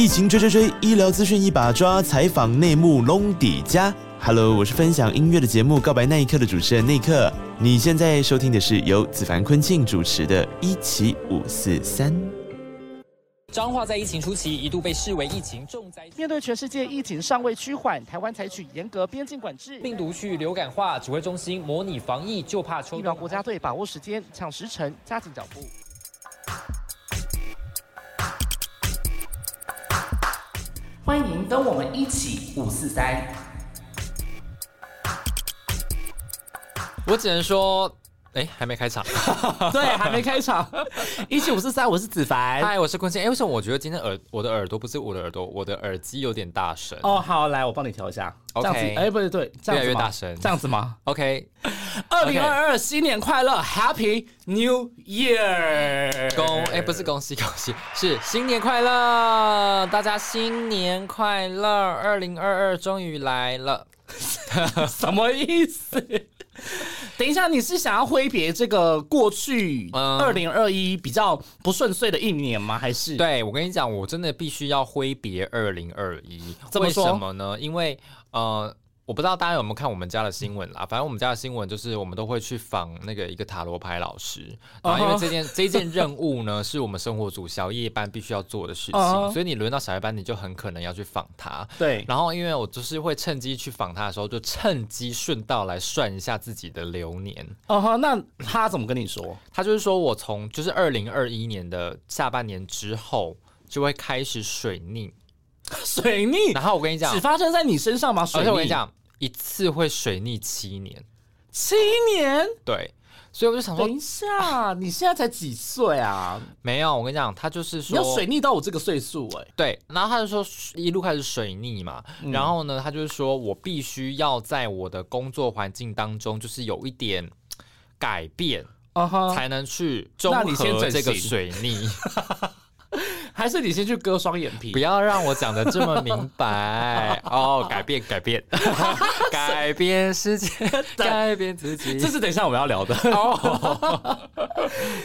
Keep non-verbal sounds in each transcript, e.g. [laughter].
疫情追追追，医疗资讯一把抓，采访内幕隆底家。Hello，我是分享音乐的节目《告白那一刻》的主持人内克。你现在收听的是由子凡坤庆主持的《一起五四三》。彰化在疫情初期一度被视为疫情重灾区，面对全世界疫情尚未趋缓，台湾采取严格边境管制，病毒去流感化，指挥中心模拟防疫，就怕抽疫苗国家队把握时间，抢时辰，加紧脚步。欢迎跟我们一起五四三。我只能说，哎，还没开场，[laughs] 对，还没开场。一七五四三，我是子凡，嗨，我是坤庆。哎，为什么我觉得今天耳我的耳朵不是我的耳朵，我的耳机有点大声？哦，好，来，我帮你调一下。OK，哎，不对，对，越来越大声，这样子吗？OK，二零二二新年快乐，Happy New Year！恭，哎，不是恭喜恭喜，是新年快乐，大家新年快乐，二零二二终于来了，[laughs] 什么意思？等一下，你是想要挥别这个过去二零二一比较不顺遂的一年吗？还是？对我跟你讲，我真的必须要挥别二零二一，为什么呢？因为呃。我不知道大家有没有看我们家的新闻啦，反正我们家的新闻就是我们都会去访那个一个塔罗牌老师，然后因为这件这件任务呢 [laughs] 是我们生活组小夜班必须要做的事情，所以你轮到小夜班你就很可能要去访他。对，然后因为我就是会趁机去访他的时候，就趁机顺道来算一下自己的流年。哦哈，那他怎么跟你说？他就是说我从就是二零二一年的下半年之后就会开始水逆，[laughs] 水逆。然后我跟你讲，只发生在你身上吗？而且我跟你讲。一次会水逆七年，七年，对，所以我就想说，等一下，你现在才几岁啊？[laughs] 没有，我跟你讲，他就是说要水逆到我这个岁数，哎，对，然后他就说一路开始水逆嘛，然后呢，他就是说我必须要在我的工作环境当中，就是有一点改变，才能去中和这个水逆。[laughs] [laughs] 还是你先去割双眼皮，不要让我讲的这么明白 [laughs] 哦。改变，改变，[laughs] 改变世界，[laughs] 改变自己，这是等一下我们要聊的。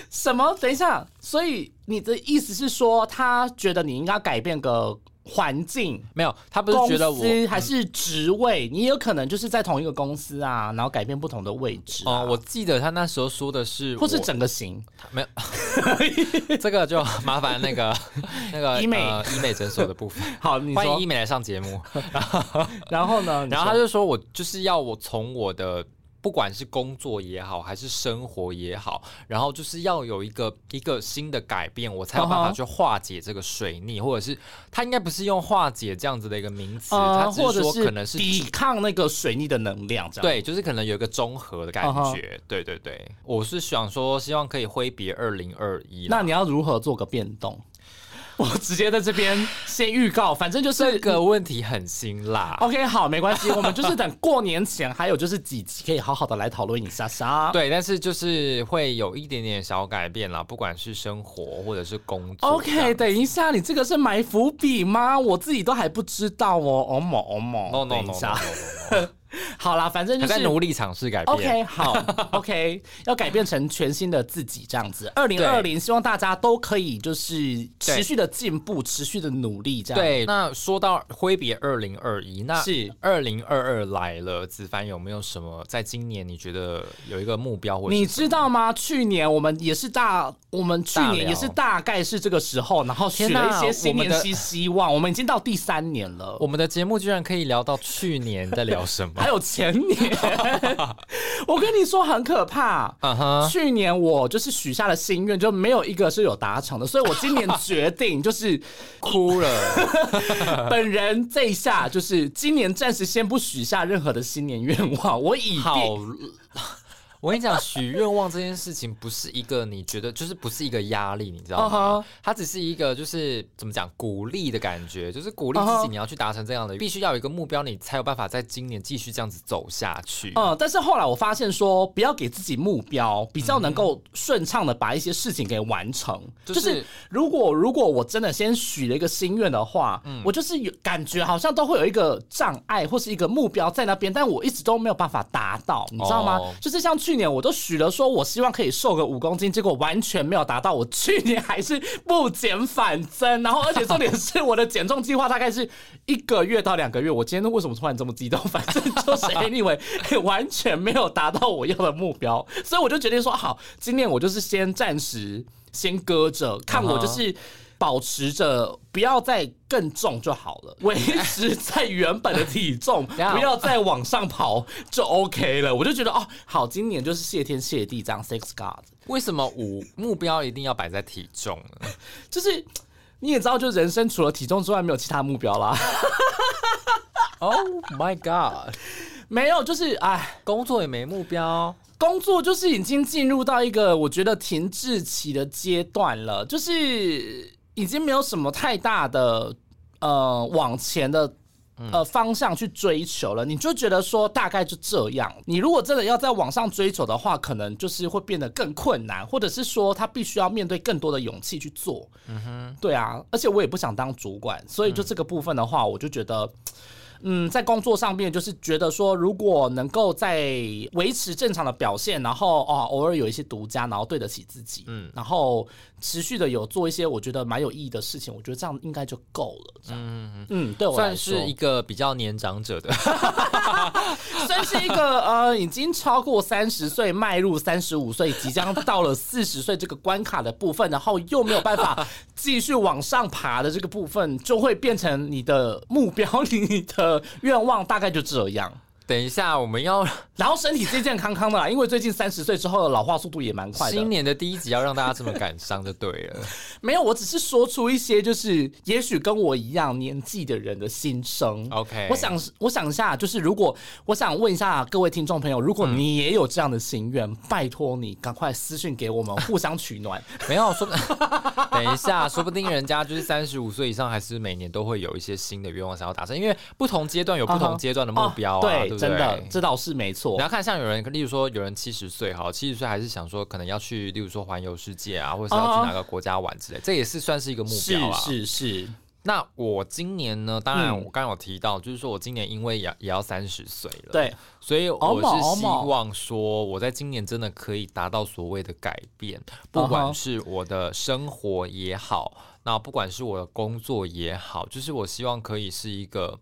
什么？等一下，所以你的意思是说，他觉得你应该改变个？环境没有，他不是觉得我还是职位，你有可能就是在同一个公司啊，然后改变不同的位置。哦，我记得他那时候说的是，或是整个型，没有，[laughs] 这个就麻烦那个 [laughs] 那个医美医美诊所的部分。[laughs] 好，欢迎医美来上节目。然后呢？然后他就说我就是要我从我的。不管是工作也好，还是生活也好，然后就是要有一个一个新的改变，我才有办法去化解这个水逆，或者是他应该不是用化解这样子的一个名词，他只是说可能是抵抗那个水逆的能量，这样。对，就是可能有一个综合的感觉，对对对，我是想说，希望可以挥别二零二一，那你要如何做个变动？[laughs] 我直接在这边先预告，反正就是这个问题很辛辣。OK，好，没关系，我们就是等过年前还有就是几集可以好好的来讨论一下下。对，但是就是会有一点点小改变啦，不管是生活或者是工作。OK，等一下，你这个是埋伏笔吗？我自己都还不知道哦。哦某哦某，no no no。[laughs] 好啦，反正就是在努力尝试改变。OK，好，OK，[laughs] 要改变成全新的自己这样子。二零二零，希望大家都可以就是持续的进步，持续的努力这样。对，那说到挥别二零二一，那是二零二二来了，子凡有没有什么在今年你觉得有一个目标？或你知道吗？去年我们也是大，我们去年也是大概是这个时候，然后许了一些新年希希望。我们已经到第三年了，我们的节目居然可以聊到去年在聊什么？还有前年，[laughs] 我跟你说很可怕。去年我就是许下了心愿，就没有一个是有达成的，所以我今年决定就是哭了。[laughs] 本人这一下就是今年暂时先不许下任何的新年愿望，我以好。我跟你讲，许愿望这件事情不是一个你觉得就是不是一个压力，你知道吗？它只是一个就是怎么讲鼓励的感觉，就是鼓励自己你要去达成这样的，必须要有一个目标，你才有办法在今年继续这样子走下去。嗯，但是后来我发现说，不要给自己目标，比较能够顺畅的把一些事情给完成。就是如果如果我真的先许了一个心愿的话，嗯我就是有感觉好像都会有一个障碍或是一个目标在那边，但我一直都没有办法达到，你知道吗？就是像去年我都许了说我希望可以瘦个五公斤，结果完全没有达到。我去年还是不减反增，然后而且重点是我的减重计划大概是一个月到两个月。我今天为什么突然这么激动？反正就是 [laughs] anyway，完全没有达到我要的目标，所以我就决定说好，今年我就是先暂时先搁着，看我就是保持着不要再更重就好了，[laughs] 维持在原本的体重，[laughs] 不要再往上跑就 OK 了。我就觉得哦，好，今年就是谢天谢地这样，Thanks God。为什么五目标一定要摆在体重呢？[laughs] 就是你也知道，就人生除了体重之外，没有其他目标啦。Oh my God！没有，就是哎，工作也没目标，工作就是已经进入到一个我觉得停滞期的阶段了，就是已经没有什么太大的呃往前的呃方向去追求了。你就觉得说大概就这样。你如果真的要在往上追求的话，可能就是会变得更困难，或者是说他必须要面对更多的勇气去做。嗯哼，对啊，而且我也不想当主管，所以就这个部分的话，我就觉得。嗯，在工作上面就是觉得说，如果能够在维持正常的表现，然后哦，偶尔有一些独家，然后对得起自己，嗯，然后持续的有做一些我觉得蛮有意义的事情，我觉得这样应该就够了。嗯嗯嗯，对我算是一个比较年长者的，[laughs] 算是一个呃，已经超过三十岁，迈入三十五岁，即将到了 [laughs] 四十岁这个关卡的部分，然后又没有办法继续往上爬的这个部分，就会变成你的目标，[laughs] 你的。愿望大概就这样。等一下，我们要 [laughs] 然后身体健健康康的啦，因为最近三十岁之后的老化速度也蛮快的。新年的第一集要让大家这么感伤就对了。[laughs] 没有，我只是说出一些就是也许跟我一样年纪的人的心声。OK，我想我想一下，就是如果我想问一下各位听众朋友，如果你也有这样的心愿，拜托你赶快私信给我们，互相取暖。[laughs] 没有说，等一下，说不定人家就是三十五岁以上，还是每年都会有一些新的愿望想要达成，因为不同阶段有不同阶段的目标啊。对。真的，这倒是没错。你要看，像有人，例如说，有人七十岁，哈，七十岁还是想说，可能要去，例如说环游世界啊，或者是要去哪个国家玩之类，这也是算是一个目标啊。是是是。那我今年呢？当然，我刚刚有提到，就是说我今年因为也也要三十岁了，对，所以我是希望说，我在今年真的可以达到所谓的改变，不管是我的生活也好，那不管是我的工作也好，就是我希望可以是一个。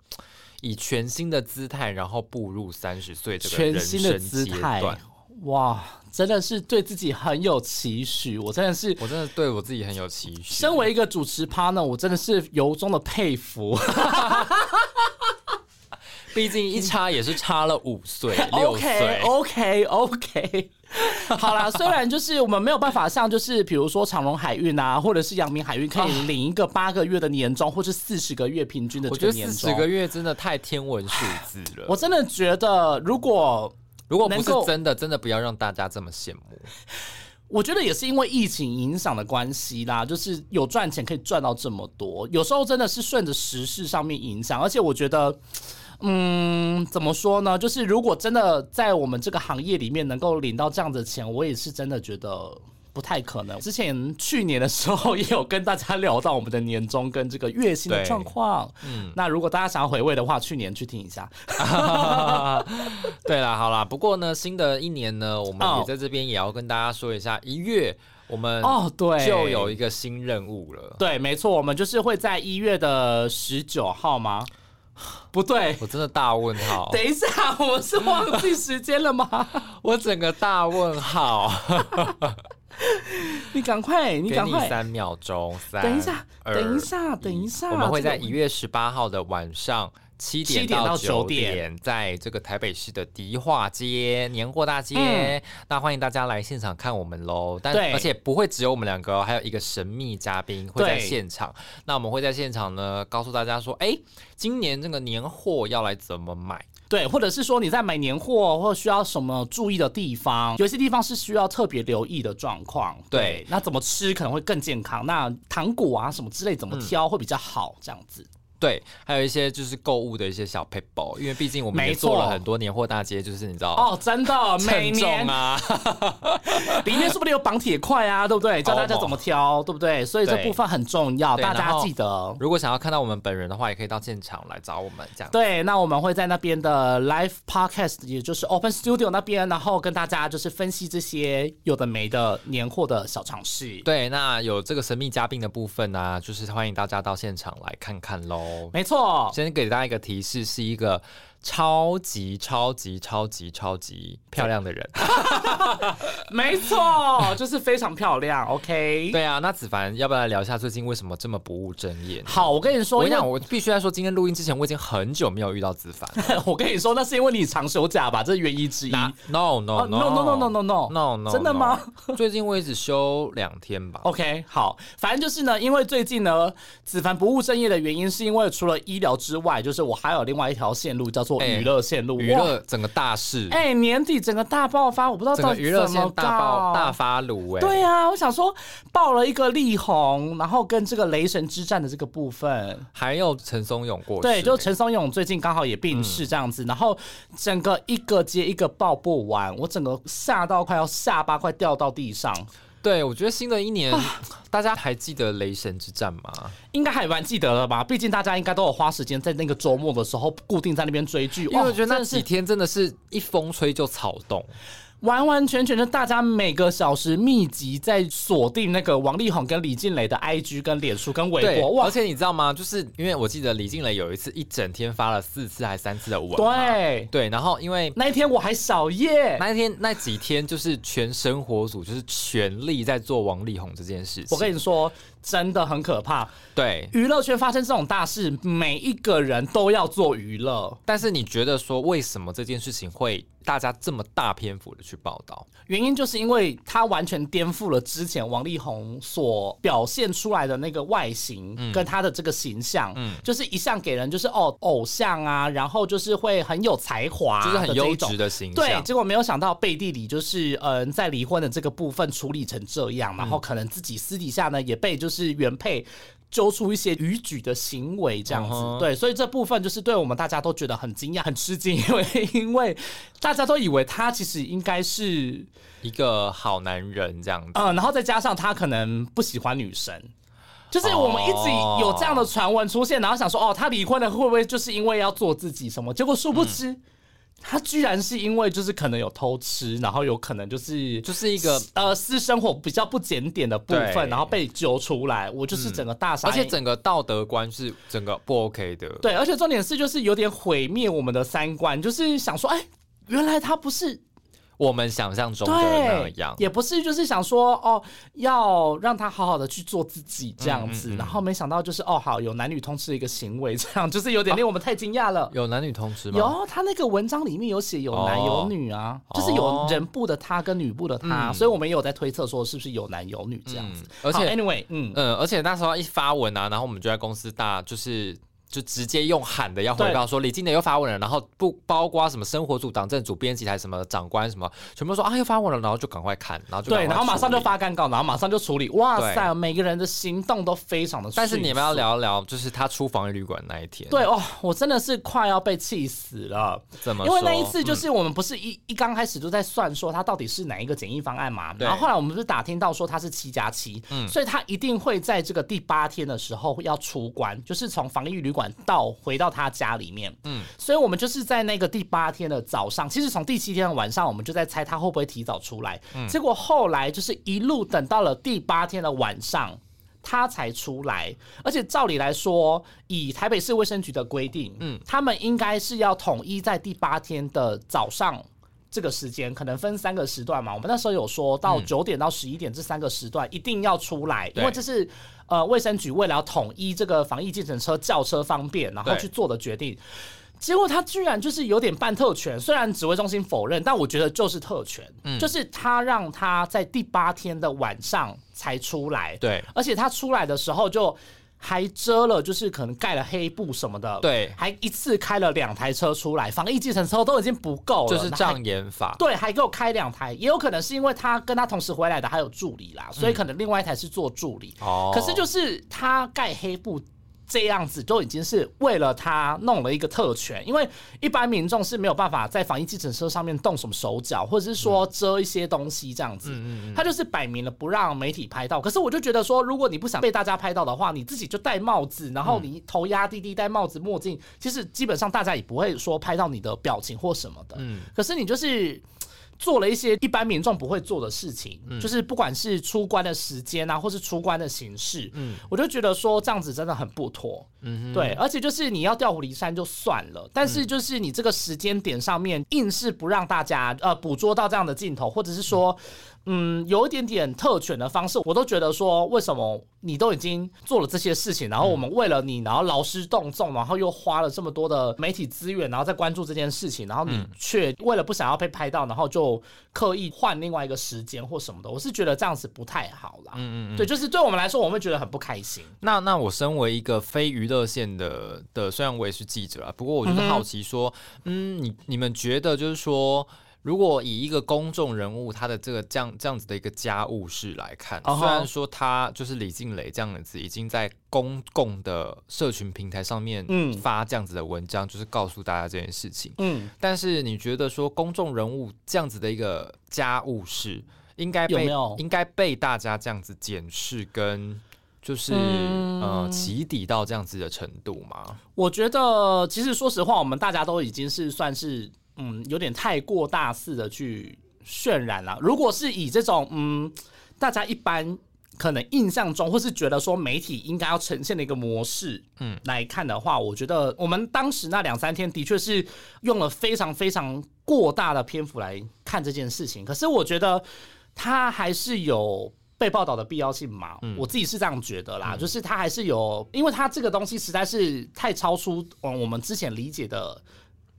以全新的姿态，然后步入三十岁这个人生阶段，哇，真的是对自己很有期许。我真的是，我真的对我自己很有期许。身为一个主持 partner，我真的是由衷的佩服。[laughs] 毕竟一差也是差了五岁 [laughs] 六岁。OK，OK，OK。[laughs] 好啦，虽然就是我们没有办法像就是比如说长荣海运啊，或者是阳明海运可以领一个八个月的年终，或是四十个月平均的这个年终，四十个月真的太天文数字了。我真的觉得，如果如果不是真的，真的不要让大家这么羡慕。[laughs] 我觉得也是因为疫情影响的关系啦，就是有赚钱可以赚到这么多，有时候真的是顺着时事上面影响，而且我觉得。嗯，怎么说呢？就是如果真的在我们这个行业里面能够领到这样的钱，我也是真的觉得不太可能。之前去年的时候也有跟大家聊到我们的年终跟这个月薪的状况。嗯，那如果大家想要回味的话，去年去听一下。[laughs] 对啦，好啦，不过呢，新的一年呢，我们也在这边也要跟大家说一下，一月我们哦，对，就有一个新任务了。对，没错，我们就是会在一月的十九号吗？不对，我真的大问号。[laughs] 等一下，我是忘记时间了吗？[laughs] 我整个大问号。[laughs] 你赶快，你赶快，三秒钟，三，等一下，等一下，等一下，我们会在一月十八号的晚上。七点到九点，在这个台北市的迪化街年货大街，那欢迎大家来现场看我们喽。但而且不会只有我们两个，还有一个神秘嘉宾会在现场。那我们会在现场呢，告诉大家说，哎，今年这个年货要来怎么买。对，或者是说你在买年货或需要什么注意的地方，有些地方是需要特别留意的状况。对，那怎么吃可能会更健康？那糖果啊什么之类怎么挑会比较好？这样子。对，还有一些就是购物的一些小 paper，因为毕竟我们也做了很多年货大街，就是你知道哦，真的，[laughs] 每年啊，里面说不定有绑铁块啊，对不对？教大家怎么挑，对不对？所以这部分很重要，大家记得。如果想要看到我们本人的话，也可以到现场来找我们，这样。对，那我们会在那边的 live podcast，也就是 open studio 那边，然后跟大家就是分析这些有的没的年货的小尝试。对，那有这个神秘嘉宾的部分呢，就是欢迎大家到现场来看看喽。没错，先给大家一个提示，是一个。超级超级超级超级漂亮的人，[laughs] 没错，就是非常漂亮。OK，对啊，那子凡要不要来聊一下最近为什么这么不务正业？好，我跟你说，我讲，我必须在说，今天录音之前我已经很久没有遇到子凡。[laughs] 我跟你说，那是因为你长休假吧，这是原因之一。No no no no no no no no no no，真的吗？最近我也只休两天吧。OK，好，反正就是呢，因为最近呢，子凡不务正业的原因，是因为除了医疗之外，就是我还有另外一条线路叫做。娱乐线路，娱乐整个大事，哎，年底整个大爆发，我不知道到娱乐线大爆大发炉，哎，对啊，我想说爆了一个力宏，然后跟这个雷神之战的这个部分，还有陈松勇过，对，就陈松勇最近刚好也病逝这样子，然后整个一个接一个爆不完，我整个吓到快要下巴快掉到地上。对，我觉得新的一年，大家还记得雷神之战吗？应该还蛮记得了吧？毕竟大家应该都有花时间在那个周末的时候固定在那边追剧，因为我觉得那几天真的是一风吹就草动。完完全全的，大家每个小时密集在锁定那个王力宏跟李静蕾的 IG 跟脸书跟微博，而且你知道吗？就是因为我记得李静蕾有一次一整天发了四次还三次的文，对对，然后因为那一天我还少夜，那一天那几天就是全生活组就是全力在做王力宏这件事情。我跟你说。真的很可怕。对，娱乐圈发生这种大事，每一个人都要做娱乐。但是你觉得说，为什么这件事情会大家这么大篇幅的去报道？原因就是因为他完全颠覆了之前王力宏所表现出来的那个外形跟他的这个形象，嗯，就是一向给人就是哦偶像啊，然后就是会很有才华，就是很优质的形象。对，结果没有想到背地里就是嗯，在离婚的这个部分处理成这样，然后可能自己私底下呢也被就是。是原配揪出一些逾矩的行为，这样子对，所以这部分就是对我们大家都觉得很惊讶、很吃惊，因为因为大家都以为他其实应该是一个好男人这样子，嗯，然后再加上他可能不喜欢女生，就是我们一直有这样的传闻出现，然后想说哦，他离婚了会不会就是因为要做自己什么？结果殊不知。他居然是因为就是可能有偷吃，然后有可能就是就是一个呃私生活比较不检点的部分，然后被揪出来。我就是整个大傻，而且整个道德观是整个不 OK 的。对，而且重点是就是有点毁灭我们的三观，就是想说，哎，原来他不是。我们想象中的那样，也不是，就是想说哦，要让他好好的去做自己这样子，然后没想到就是哦，好有男女通吃的一个行为，这样就是有点令我们太惊讶了。有男女通吃吗？有，他那个文章里面有写有男有女啊，就是有人部的他跟女部的他，所以我们也有在推测说是不是有男有女这样子。而且，anyway，嗯嗯，而且那时候一发文啊，然后我们就在公司大就是。就直接用喊的要回报说李金德又发文了，然后不包括什么生活组、党政组、编辑台什么长官什么，全部说啊又发文了，然后就赶快看，然后就对，然后马上就发干稿，然后马上就处理。哇塞，每个人的行动都非常的。但是你们要聊一聊，就是他出防疫旅馆那一天。对哦，我真的是快要被气死了。怎么？因为那一次就是我们不是一一刚开始就在算说他到底是哪一个检疫方案嘛，然后后来我们不是打听到说他是七加七，嗯，所以他一定会在这个第八天的时候要出关，就是从防疫旅馆到回到。他家里面，嗯，所以我们就是在那个第八天的早上，其实从第七天的晚上，我们就在猜他会不会提早出来。结果后来就是一路等到了第八天的晚上，他才出来。而且照理来说，以台北市卫生局的规定，嗯，他们应该是要统一在第八天的早上这个时间，可能分三个时段嘛。我们那时候有说到九点到十一点这三个时段一定要出来，因为这是。呃，卫生局为了要统一这个防疫计程车叫车方便，然后去做的决定，结果他居然就是有点半特权。虽然指挥中心否认，但我觉得就是特权，就是他让他在第八天的晚上才出来。对，而且他出来的时候就。还遮了，就是可能盖了黑布什么的，对，还一次开了两台车出来，防疫计程车都已经不够了，就是障眼法，对，还给我开两台，也有可能是因为他跟他同时回来的还有助理啦，所以可能另外一台是做助理，哦，可是就是他盖黑布。这样子都已经是为了他弄了一个特权，因为一般民众是没有办法在防疫计程车上面动什么手脚，或者是说遮一些东西这样子。他就是摆明了不让媒体拍到。可是我就觉得说，如果你不想被大家拍到的话，你自己就戴帽子，然后你头压低低，戴帽子墨镜，其实基本上大家也不会说拍到你的表情或什么的。嗯，可是你就是。做了一些一般民众不会做的事情，就是不管是出关的时间啊，或是出关的形式，嗯，我就觉得说这样子真的很不妥，嗯，对，而且就是你要调虎离山就算了，但是就是你这个时间点上面硬是不让大家呃捕捉到这样的镜头，或者是说。嗯，有一点点特权的方式，我都觉得说，为什么你都已经做了这些事情，然后我们为了你，然后劳师动众，然后又花了这么多的媒体资源，然后再关注这件事情，然后你却为了不想要被拍到，然后就刻意换另外一个时间或什么的，我是觉得这样子不太好啦。嗯嗯，对，就是对我们来说，我们会觉得很不开心。那那我身为一个非娱乐线的的，虽然我也是记者啊，不过我就是好奇说，嗯，你你们觉得就是说。如果以一个公众人物他的这个这样这样子的一个家务事来看，虽然说他就是李静蕾这样子已经在公共的社群平台上面发这样子的文章，就是告诉大家这件事情。嗯，但是你觉得说公众人物这样子的一个家务事，应该被应该被大家这样子检视跟就是呃起底到这样子的程度吗？我觉得其实说实话，我们大家都已经是算是。嗯，有点太过大肆的去渲染了。如果是以这种嗯，大家一般可能印象中，或是觉得说媒体应该要呈现的一个模式，嗯，来看的话，我觉得我们当时那两三天的确是用了非常非常过大的篇幅来看这件事情。可是我觉得它还是有被报道的必要性嘛？我自己是这样觉得啦，就是它还是有，因为它这个东西实在是太超出嗯我们之前理解的。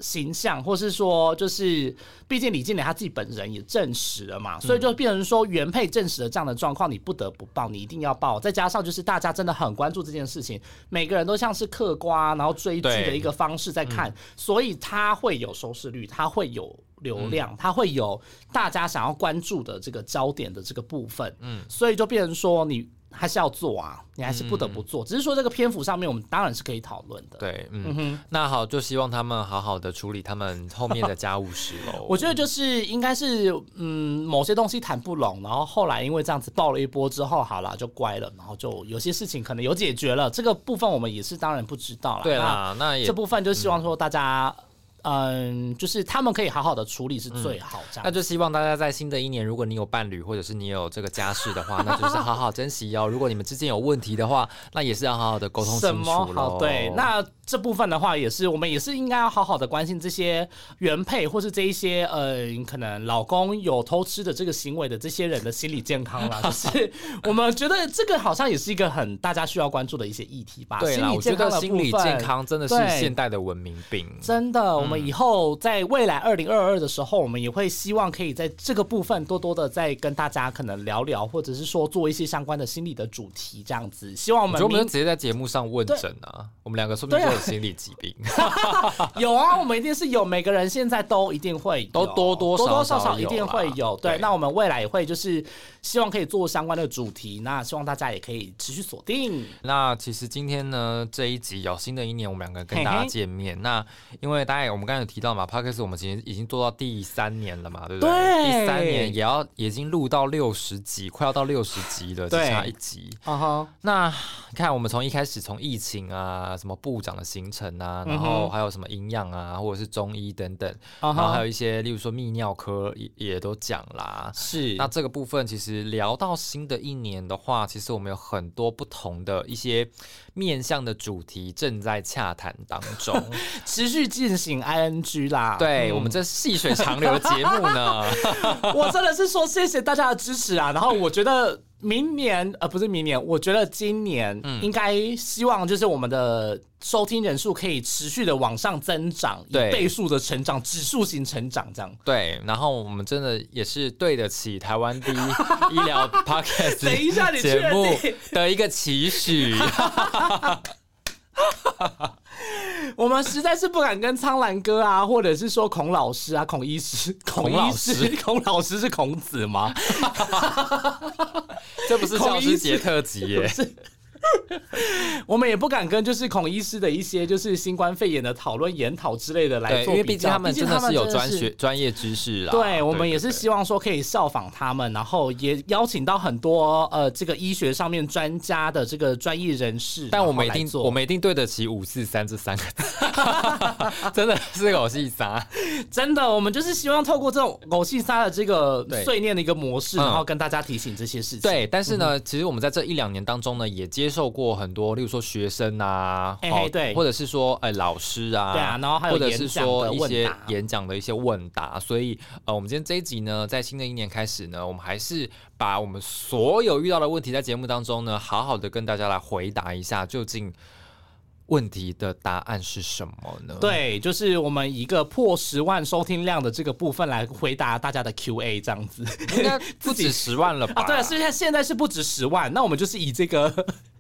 形象，或是说，就是毕竟李静蕾她自己本人也证实了嘛，所以就变成说原配证实了这样的状况，你不得不报，你一定要报。再加上就是大家真的很关注这件事情，每个人都像是嗑瓜然后追剧的一个方式在看，所以它会有收视率，它会有流量，它会有大家想要关注的这个焦点的这个部分。嗯，所以就变成说你。还是要做啊，你还是不得不做。只是说这个篇幅上面，我们当然是可以讨论的。对，嗯哼。那好，就希望他们好好的处理他们后面的家务事喽。[laughs] 我觉得就是应该是，嗯，某些东西谈不拢，然后后来因为这样子爆了一波之后，好了就乖了，然后就有些事情可能有解决了。这个部分我们也是当然不知道了。对啦，那这部分就希望说大家。嗯，就是他们可以好好的处理是最好，这样。那就希望大家在新的一年，如果你有伴侣或者是你有这个家事的话，那就是好好珍惜哦。如果你们之间有问题的话，那也是要好好的沟通清楚好。对，那这部分的话，也是我们也是应该要好好的关心这些原配或是这一些呃，可能老公有偷吃的这个行为的这些人的心理健康啦。就是我们觉得这个好像也是一个很大家需要关注的一些议题吧。对啦，我觉得心理健康真的是现代的文明病，真的我们。以后在未来二零二二的时候，我们也会希望可以在这个部分多多的再跟大家可能聊聊，或者是说做一些相关的心理的主题这样子。希望我们我们直接在节目上问诊啊，我们两个说不定都有心理疾病。[laughs] 有啊，我们一定是有，每个人现在都一定会都多多多多少少一定会有。对，那我们未来也会就是希望可以做相关的主题，那希望大家也可以持续锁定。那其实今天呢这一集有新的一年，我们两个跟大家见面。那因为大家我们。刚才有提到嘛 p o d c 我们其实已经做到第三年了嘛，对不对？第三年也要已经录到六十集，快要到六十集了，只差一集。那你看，我们从一开始从疫情啊，什么部长的行程啊，然后还有什么营养啊，或者是中医等等，然后还有一些，例如说泌尿科也也都讲啦。是。那这个部分其实聊到新的一年的话，其实我们有很多不同的一些面向的主题正在洽谈当中，[laughs] 持续进行。I N G 啦，对我们这细水长流的节目呢，[laughs] 我真的是说谢谢大家的支持啊。然后我觉得。明年呃不是明年，我觉得今年应该希望就是我们的收听人数可以持续的往上增长，对倍数的成长，指数型成长这样。对，然后我们真的也是对得起台湾第一 [laughs] 医疗 podcast 等一下你确节目定的一个期许。[laughs] [laughs] [laughs] 我们实在是不敢跟苍兰哥啊，或者是说孔老师啊、孔医师、[laughs] 孔老医师、[laughs] 孔老师是孔子吗？这不是教师节特辑耶？[laughs] 我们也不敢跟就是孔医师的一些就是新冠肺炎的讨论研讨之类的来对，做因为毕竟他们真的是有专学专业知识啦。对，我们也是希望说可以效仿他们，然后也邀请到很多呃这个医学上面专家的这个专业人士，但我们一定做我们一定对得起五四三这三个字，[laughs] [laughs] 真的是偶戏杀。真的，我们就是希望透过这种狗戏杀的这个碎念的一个模式，嗯然后跟大家提醒这些事情。对，但是嗯呢，其实我们在这一两年当中呢，也接受过很多，例如说学生啊，嘿好嘿对或者是说呃老师啊，对啊然后还有或者是说一些演讲的问答演讲的一些问答，所以呃，我们今天这一集呢，在新的一年开始呢，我们还是把我们所有遇到的问题在节目当中呢，好好的跟大家来回答一下，究竟问题的答案是什么呢？。对，就是我们一个破十万收听量的这个部分来回答大家的 Q&A 这样子。应该不止十万了吧？[laughs] 啊，对，现在现在是不止十万，那我们就是以这个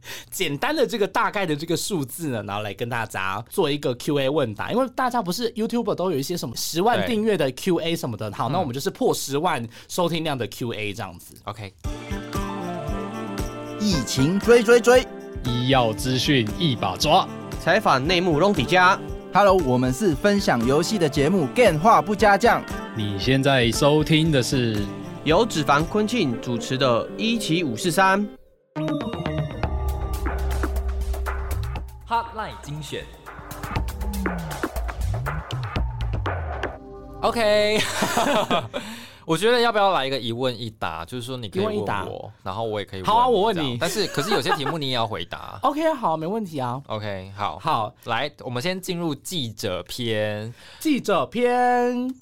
[laughs] 简单的这个大概的这个数字呢，然后来跟大家做一个 Q&A 问答，因为大家不是 YouTube 都有一些什么十万对订阅的 Q&A 什么的，好，那我们就是破十万收听量的 Q&A 这样子。OK，疫情追追追医药资讯一把抓，采访内幕隆底家。，Hello，我们是分享游戏的节目，电话不加酱。你现在收听的是由脂肪昆庆主持的《一期五四三》。Hotline 精选。OK，[laughs] 我觉得要不要来一个一问一答？就是说你可以问一问一答我，然后我也可以问。好啊我问你但是可是有些题目你也要回答。[laughs] OK，好，没问题啊。OK，好，好，来，我们先进入记者篇。记者篇，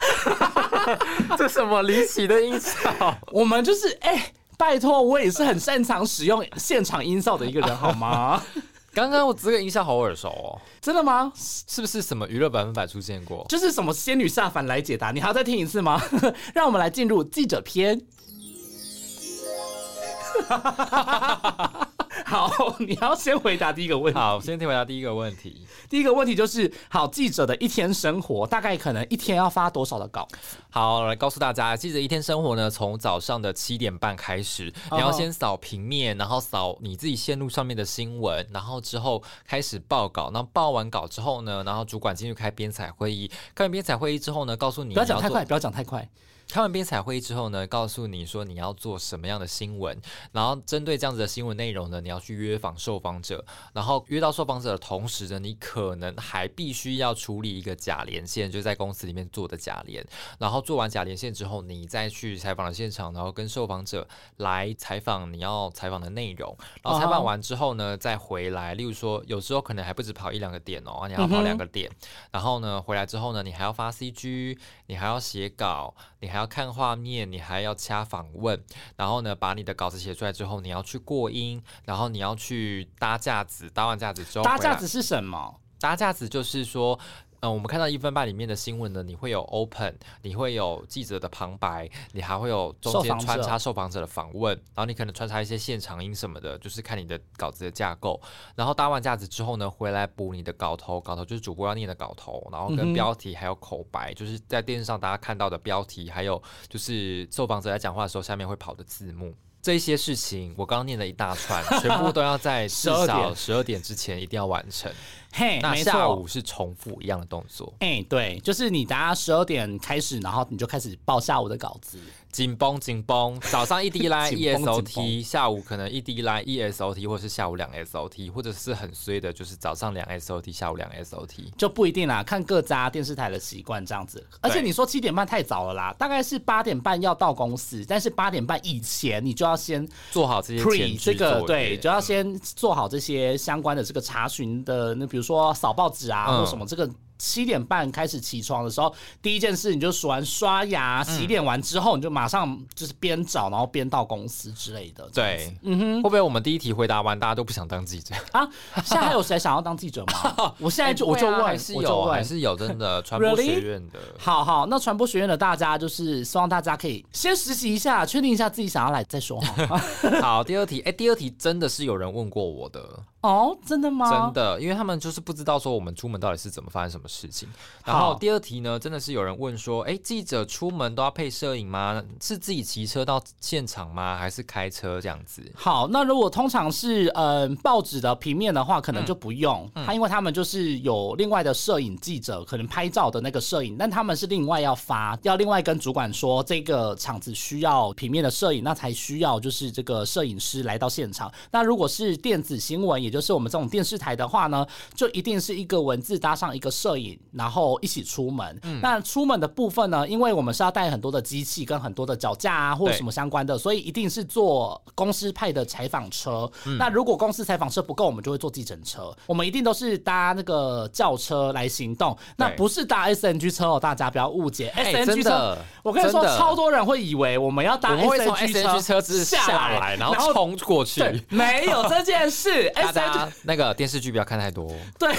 [laughs] 这什么离奇的音效？我们就是哎、拜托，我也是很擅长使用现场音效的一个人，[laughs] 好吗？刚刚我这个音效好耳熟哦，真的吗？是不是什么娱乐百分百出现过？就是什么仙女下凡来解答，你还要再听一次吗？[laughs] 让我们来进入记者篇。[laughs] 好，你要先回答第一个问题。好，先回答第一个问题。第一个问题就是，好，记者的一天生活大概可能一天要发多少的稿？好，来告诉大家，记者一天生活呢，从早上的七点半开始，哦你要先扫平面，然后扫你自己线路上面的新闻，然后之后开始报稿。那报完稿之后呢，然后主管进去开编采会议，开完编采会议之后呢，告诉你不要讲太快，不要讲太快。开完编采会议之后呢，告诉你说你要做什么样的新闻，然后针对这样子的新闻内容呢，你要去约访受访者，然后约到受访者的同时呢，你可能还必须要处理一个假连线，就在公司里面做的假连，然后做完假连线之后，你再去采访的现场，然后跟受访者来采访你要采访的内容，然后采访完之后呢，再回来，例如说有时候可能还不止跑一两个点哦，你要跑两个点，然后呢回来之后呢，你还要发 CG，你还要写稿，你还要看画面，你还要掐访问，然后呢把你的稿子写出来之后，你要去过音，然后你要去搭架子，搭完架子之后搭架子是什么？搭架子就是说。嗯，我们看到一分半里面的新闻呢，你会有 open，你会有记者的旁白，你还会有中间穿插受访者的访问，然后你可能穿插一些现场音什么的，就是看你的稿子的架构。然后搭完架子之后呢，回来补你的稿头，稿头就是主播要念的稿头，然后跟标题还有口白，就是在电视上大家看到的标题，还有就是受访者在讲话的时候下面会跑的字幕。这一些事情，我刚刚念了一大串，[laughs] 全部都要在至12少点十二点之前一定要完成。嘿，那下午。是重复一样的动作，哎、对，就是你大家十二点开始，然后你就开始报下午的稿子。紧绷紧绷。[laughs] 早上一滴来紧绷紧 ESOT，下午可能一滴来 ESOT，或者是下午两 SOT，或者是很衰的，就是早上两 SOT，下午两 SOT。就不一定啦，看各家电视台的习惯这样子。而且你说七点半太早了啦，大概是八点半要到公司，但是八点半以前你就要先做好这些前 pre 这个对，就要先做好这些相关的这个查询的，那比如说扫报纸啊、嗯或什么这个。七点半开始起床的时候，第一件事你就数完刷牙、洗脸完之后，你就马上就是边找，然后边到公司之类的。对，嗯哼，会不会我们第一题回答完，大家都不想当记者啊？现在还有谁想要当记者吗？[laughs] 我现在就我就问，还是有，还是有真的传播学院的。好好，那传播学院的大家就是希望大家可以先实习一下，确定一下自己想要来再说。[laughs] 好，第二题，哎，第二题真的是有人问过我的。哦，真的吗？真的，因为他们就是不知道说我们出门到底是怎么发生什么事情。然后第二题呢，真的是有人问说，哎，记者出门都要配摄影吗？是自己骑车到现场吗？还是开车这样子？好，那如果通常是嗯报纸的平面的话，可能就不用，他因为他们就是有另外的摄影记者，可能拍照的那个摄影，但他们是另外要发，要另外跟主管说这个场子需要平面的摄影，那才需要就是这个摄影师来到现场。那如果是电子新闻也也就是我们这种电视台的话呢，就一定是一个文字搭上一个摄影，然后一起出门。嗯那出门的部分呢，因为我们是要带很多的机器跟很多的脚架啊，或者什么相关的，所以一定是坐公司派的采访车。那如果公司采访车不够，我们就会坐计程车。我们一定都是搭那个轿车来行动，那不是搭 SNG 车哦，大家不要误解。SNG 车，我跟你说，超多人会以为我们要搭 SNG 车子下来，然后冲过去。没有这件事。[laughs] 那个电视剧不要看太多。对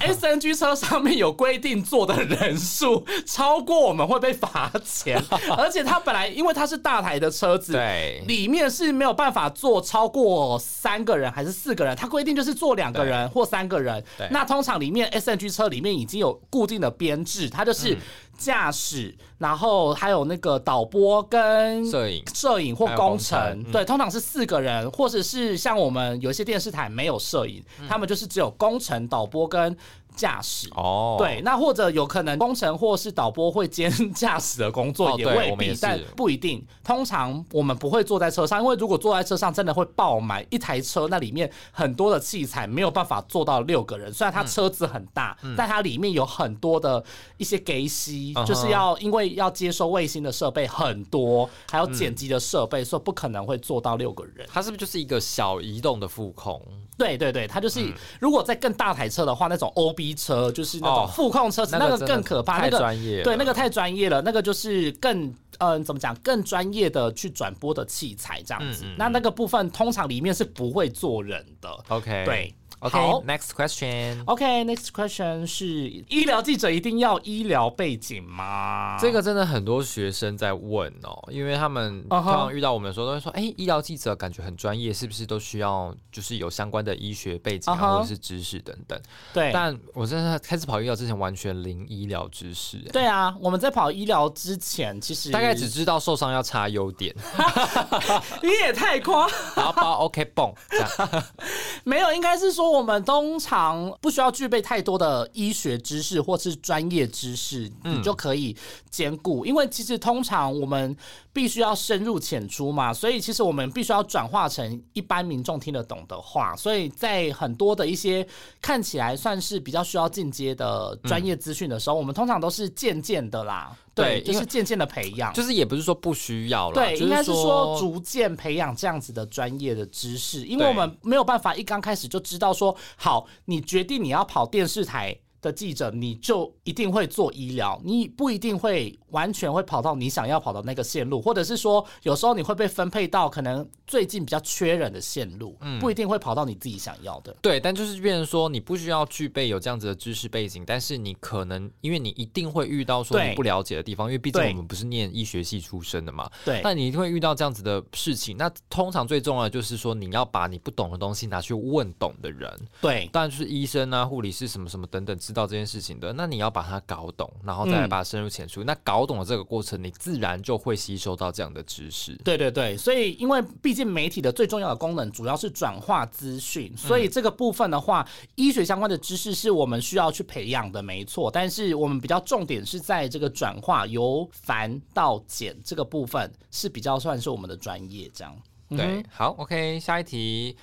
，S N G 车上面有规定坐的人数，[laughs] 超过我们会被罚钱。[laughs] 而且它本来因为它是大台的车子，对，里面是没有办法坐超过三个人还是四个人，它规定就是坐两个人或三个人。那通常里面 S N G 车里面已经有固定的编制，它就是驾驶，然后还有那个导播跟摄影、摄影或工程。对，通常是四个人，或者是像我们有一些电视台没有摄影。他们就是只有工程、导播跟。驾驶哦，对，那或者有可能工程或是导播会兼驾驶的工作，也未必，但不一定。通常我们不会坐在车上，因为如果坐在车上，真的会爆满一台车，那里面很多的器材没有办法坐到六个人。虽然它车子很大，但它里面有很多的一些给息，就是要因为要接收卫星的设备很多，还有剪辑的设备，所以不可能会坐到六个人。它是不是就是一个小移动的副控？对对对，它就是如果在更大台车的话，那种 O B。逼车就是那种副控车子，那个更可怕，那个对那个太专业了，那个就是更嗯怎么讲更专业的去转播的器材这样子，那那个部分通常里面是不会坐人的。OK，对。好，Next question。OK，Next question 是医疗记者一定要医疗背景吗？这个真的很多学生在问哦，因为他们通常遇到我们的时候都会说，哎，医疗记者感觉很专业，是不是都需要就是有相关的医学背景或者是知识等等？对。但我真的开始跑医疗之前完全零医疗知识。对啊，我们在跑医疗之前其实大概只知道受伤要插优点。[laughs] 你也太夸。然后包 OK 泵这样。[laughs] 没有，应该是说。我们通常不需要具备太多的医学知识或是专业知识，你就可以兼顾。因为其实通常我们必须要深入浅出嘛，所以其实我们必须要转化成一般民众听得懂的话。所以在很多的一些看起来算是比较需要进阶的专业资讯的时候，我们通常都是渐渐的啦。对，就是渐渐的培养，就是也不是说不需要了，对，应该是说逐渐培养这样子的专业的知识，因为我们没有办法一刚开始就知道说，好，你决定你要跑电视台。的记者，你就一定会做医疗，你不一定会完全会跑到你想要跑的那个线路，或者是说，有时候你会被分配到可能最近比较缺人的线路，嗯不一定会跑到你自己想要的。对，但就是变成说，你不需要具备有这样子的知识背景，但是你可能因为你一定会遇到说你不了解的地方，因为毕竟我们不是念医学系出身的嘛。对，那你一定会遇到这样子的事情。那通常最重要的就是说，你要把你不懂的东西拿去问懂的人。对，当然就是医生啊、护理师什么什么等等。到这件事情的，那你要把它搞懂，然后再来把它深入浅出。那搞懂了这个过程，你自然就会吸收到这样的知识。对对对，所以因为毕竟媒体的最重要的功能主要是转化资讯，所以这个部分的话，医学相关的知识是我们需要去培养的，没错。但是我们比较重点是在这个转化由繁到简这个部分是比较算是我们的专业这样。对，好，OK，下一题。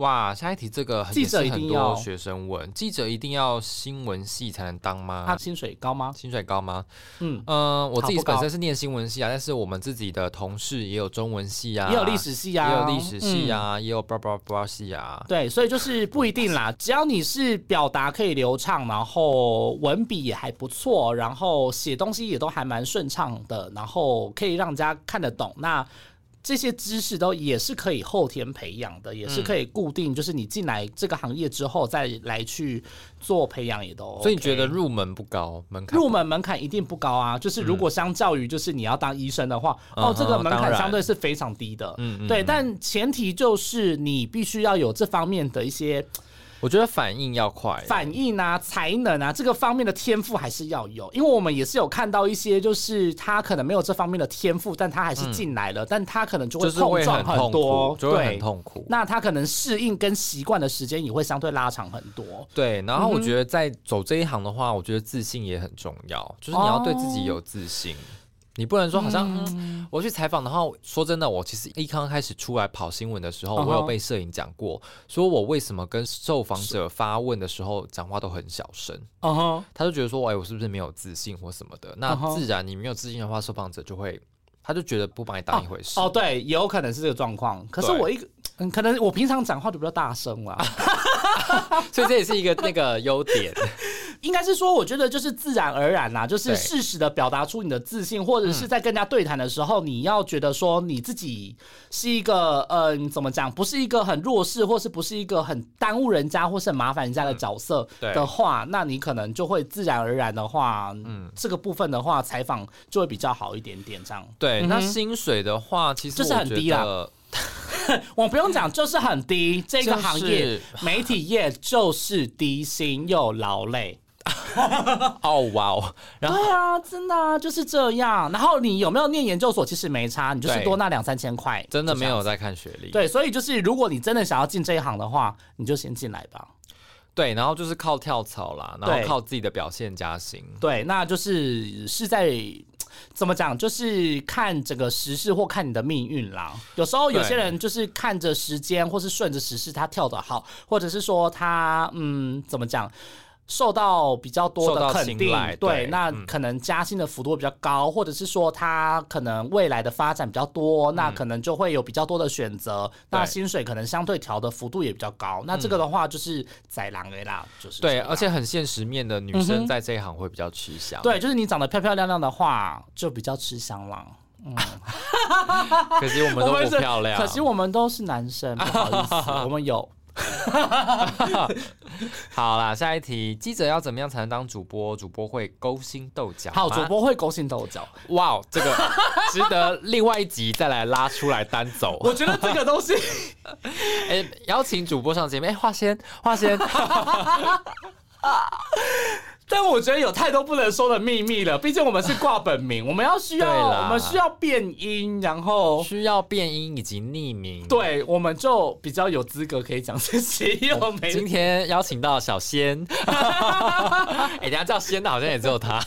哇，下一题这个记者一定要学生问，记者一定要新闻系才能当吗？他薪水高吗？薪水高吗？嗯嗯，我自己本身是念新闻系啊，但是我们自己的同事也有中文系啊，也有历史系啊，也有历史系啊，也有 blah blah blah 系啊。对，所以就是不一定啦，只要你是表达可以流畅，然后文笔也还不错，然后写东西也都还蛮顺畅的，然后可以让人家看得懂，那。这些知识都也是可以后天培养的，也是可以固定，就是你进来这个行业之后再来去做培养也都。所以你觉得入门不高门槛？入门门槛一定不高啊！就是如果相较于就是你要当医生的话，哦，这个门槛相对是非常低的。嗯，对，但前提就是你必须要有这方面的一些。我觉得反应要快，反应啊，才能啊，这个方面的天赋还是要有。因为我们也是有看到一些，就是他可能没有这方面的天赋，但他还是进来了，但他可能就会碰撞很多，就会很痛苦。那他可能适应跟习惯的时间也会相对拉长很多。对，然后我觉得在走这一行的话，我觉得自信也很重要，就是你要对自己有自信。你不能说好像我去采访的话，说真的，我其实一刚开始出来跑新闻的时候，我有被摄影讲过，说我为什么跟受访者发问的时候讲话都很小声。他就觉得说，哎，我是不是没有自信或什么的？那自然你没有自信的话，受访者就会，他就觉得不把你当一回事。哦，对，有可能是这个状况。可是我一个，嗯，可能我平常讲话就比较大声了，[laughs] 所以这也是一个那个优点。[laughs] 应该是说，我觉得就是自然而然啦，就是适时的表达出你的自信，或者是在跟人家对谈的时候，你要觉得说你自己是一个，嗯，怎么讲，不是一个很弱势，或是不是一个很耽误人家，或是很麻烦人家的角色的话，那你可能就会自然而然的话，嗯，这个部分的话，采访就会比较好一点点，这样。对，那薪水的话，其实就是很低啦。[laughs] 我不用讲，就是很低。这个行业，媒体业就是低薪又劳累。[laughs] 哦哇哦！对啊，真的啊，就是这样。然后你有没有念研究所？其实没差，你就是多那两三千块。真的没有在看学历。对，所以就是如果你真的想要进这一行的话，你就先进来吧。对，然后就是靠跳槽啦，然后靠自己的表现加薪。对，那就是是在怎么讲？就是看整个时事或看你的命运啦。有时候有些人就是看着时间，或是顺着时事，他跳的好，或者是说他嗯，怎么讲？受到比较多的肯定，对，那可能加薪的幅度比较高，或者是说他可能未来的发展比较多，那可能就会有比较多的选择，那薪水可能相对调的幅度也比较高。那这个的话就是宰狼的啦，就是对，而且很现实面的女生在这一行会比较吃香。对，就是你长得漂漂亮亮的话，就比较吃香了。嗯，[laughs] 可惜我们都不 [laughs] 漂亮，可惜我们都是男生，不好意思，[laughs] 我们有。[laughs] 好啦，下一题，记者要怎么样才能当主播？主播会勾心斗角。好，主播会勾心斗角。哇，这个值得另外一集再来拉出来单走。我觉得这个东西，[laughs] 哎，邀请主播上节目，哎，花仙，花仙。[laughs] 但我觉得有太多不能说的秘密了，毕竟我们是挂本名，我们要需要，我们需要变音，然后需要变音以及匿名，对，我们就比较有资格可以讲这些。[laughs] 今天邀请到小仙，[laughs] 哎，等下叫仙的好像也只有他，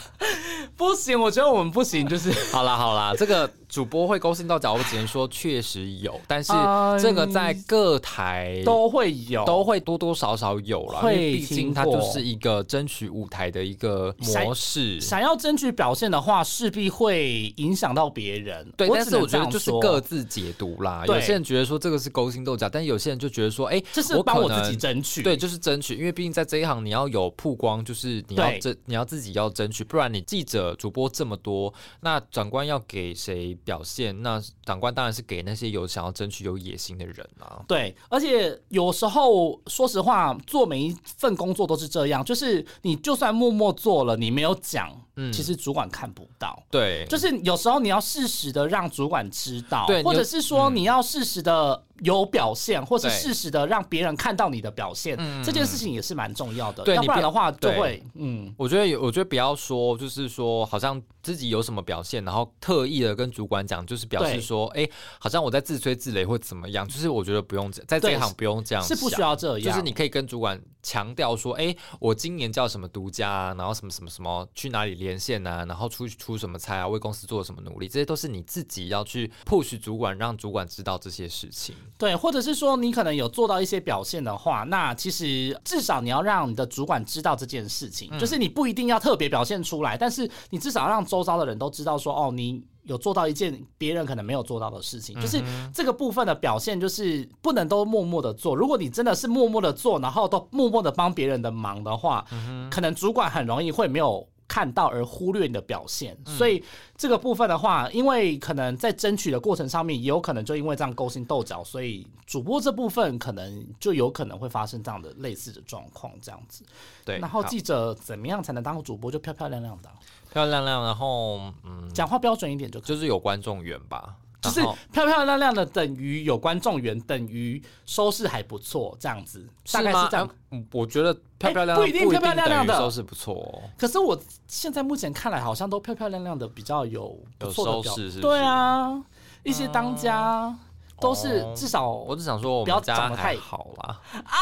不行，我觉得我们不行，就是好啦好啦，这个。主播会勾心斗角，我只能说确实有，但是这个在各台都会有，都会多多少少有了。毕竟它就是一个争取舞台的一个模式。想要争取表现的话，势必会影响到别人。对，但是我觉得就是各自解读啦。有些人觉得说这个是勾心斗角，但有些人就觉得说，哎，这是帮我自己争取。对，就是争取，因为毕竟在这一行你要有曝光，就是你要争，你要自己要争取，不然你记者、主播这么多，那长官要给谁？表现那长官当然是给那些有想要争取有野心的人啊。对，而且有时候说实话，做每一份工作都是这样，就是你就算默默做了，你没有讲。嗯，其实主管看不到，对，就是有时候你要适时的让主管知道，对，或者是说你要适时的有表现，或是适时的让别人看到你的表现，这件事情也是蛮重要的。对，要不然的话就会，嗯，我觉得有，我觉得不要说，就是说好像自己有什么表现，然后特意的跟主管讲，就是表示说，哎，好像我在自吹自擂或怎么样，就是我觉得不用在这一行不用这样，是不需要这样，就是你可以跟主管强调说，哎，我今年叫什么独家啊，然后什么什么什么去哪里连线啊，然后出出什么差啊，为公司做了什么努力，这些都是你自己要去 push 主管，让主管知道这些事情。对，或者是说你可能有做到一些表现的话，那其实至少你要让你的主管知道这件事情，就是你不一定要特别表现出来，但是你至少让周遭的人都知道说，哦，你。有做到一件别人可能没有做到的事情，就是这个部分的表现，就是不能都默默的做。如果你真的是默默的做，然后都默默的帮别人的忙的话，可能主管很容易会没有看到而忽略你的表现。所以这个部分的话，因为可能在争取的过程上面，也有可能就因为这样勾心斗角，所以主播这部分可能就有可能会发生这样的类似的状况，这样子。对，然后记者怎么样才能当主播就漂漂亮亮的？漂漂亮亮，然后嗯，讲话标准一点就就是有观众缘吧，就是漂漂亮亮的等于有观众缘，等于收视还不错，这样子大概是这样。我觉得漂漂亮亮不一定漂漂亮亮的收视不错哦。可是我现在目前看来，好像都漂漂亮亮的比较有有收视，是？对啊，一些当家都是至少，我只想说，不要长得太好啦。啊！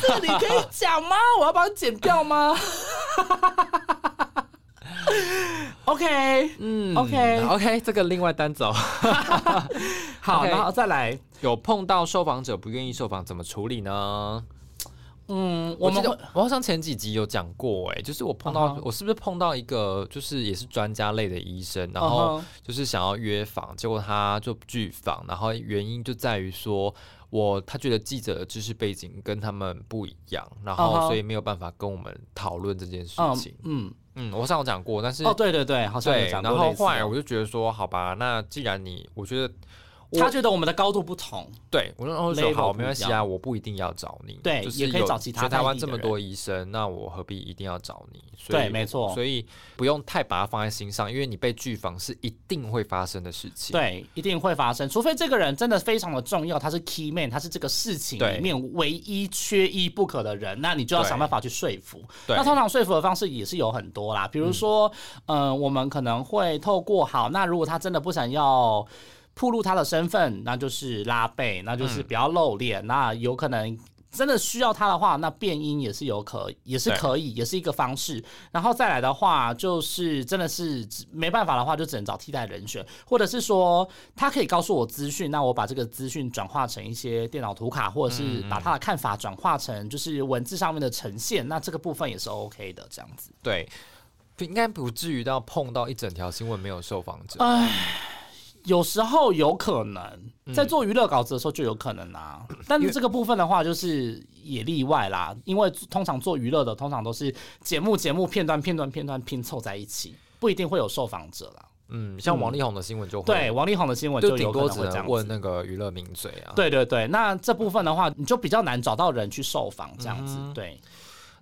这个你可以讲吗？我要把它剪掉吗 [laughs]？OK，嗯，OK，OK，这个另外单走。[laughs] 好，然后再来，有碰到受访者不愿意受访，怎么处理呢？嗯，我记得我好像前几集有讲过，哎，就是我碰到，我是不是碰到一个，就是也是专家类的医生，然后就是想要约访，结果他就拒访，然后原因就在于说我他觉得记者的知识背景跟他们不一样，然后所以没有办法跟我们讨论这件事情。嗯。嗯，我上有讲过，但是哦，对对对，好像有讲过。然后后来我就觉得说，好吧，那既然你，我觉得。他觉得我们的高度不同，对我说好没关系啊，我不一定要找你，对，也可以找其他。全台湾这么多医生，那我何必一定要找你？对，没错，所以不用太把它放在心上，因为你被拒访是一定会发生的事情，对，一定会发生，除非这个人真的非常的重要，他是 key man，他是这个事情里面唯一缺一不可的人，那你就要想办法去说服。那通常说服的方式也是有很多啦，比如说，嗯，我们可能会透过好，那如果他真的不想要。铺露他的身份，那就是拉背，那就是比较露脸。那有可能真的需要他的话，那变音也是有可，也是可以，也是一个方式。然后再来的话，就是真的是没办法的话，就只能找替代人选，或者是说他可以告诉我资讯，那我把这个资讯转化成一些电脑图卡，或者是把他的看法转化成就是文字上面的呈现，那这个部分也是 OK 的，这样子。对，应该不至于到碰到一整条新闻没有受访者。唉。有时候有可能在做娱乐稿子的时候就有可能啊，[coughs] 但是这个部分的话就是也例外啦，因为通常做娱乐的通常都是节目节目片段片段片段拼凑在一起，不一定会有受访者啦。嗯，像王力宏的新闻就会对王力宏的新闻就顶多只能问那个娱乐名嘴啊。对对对，那这部分的话你就比较难找到人去受访这样子。对，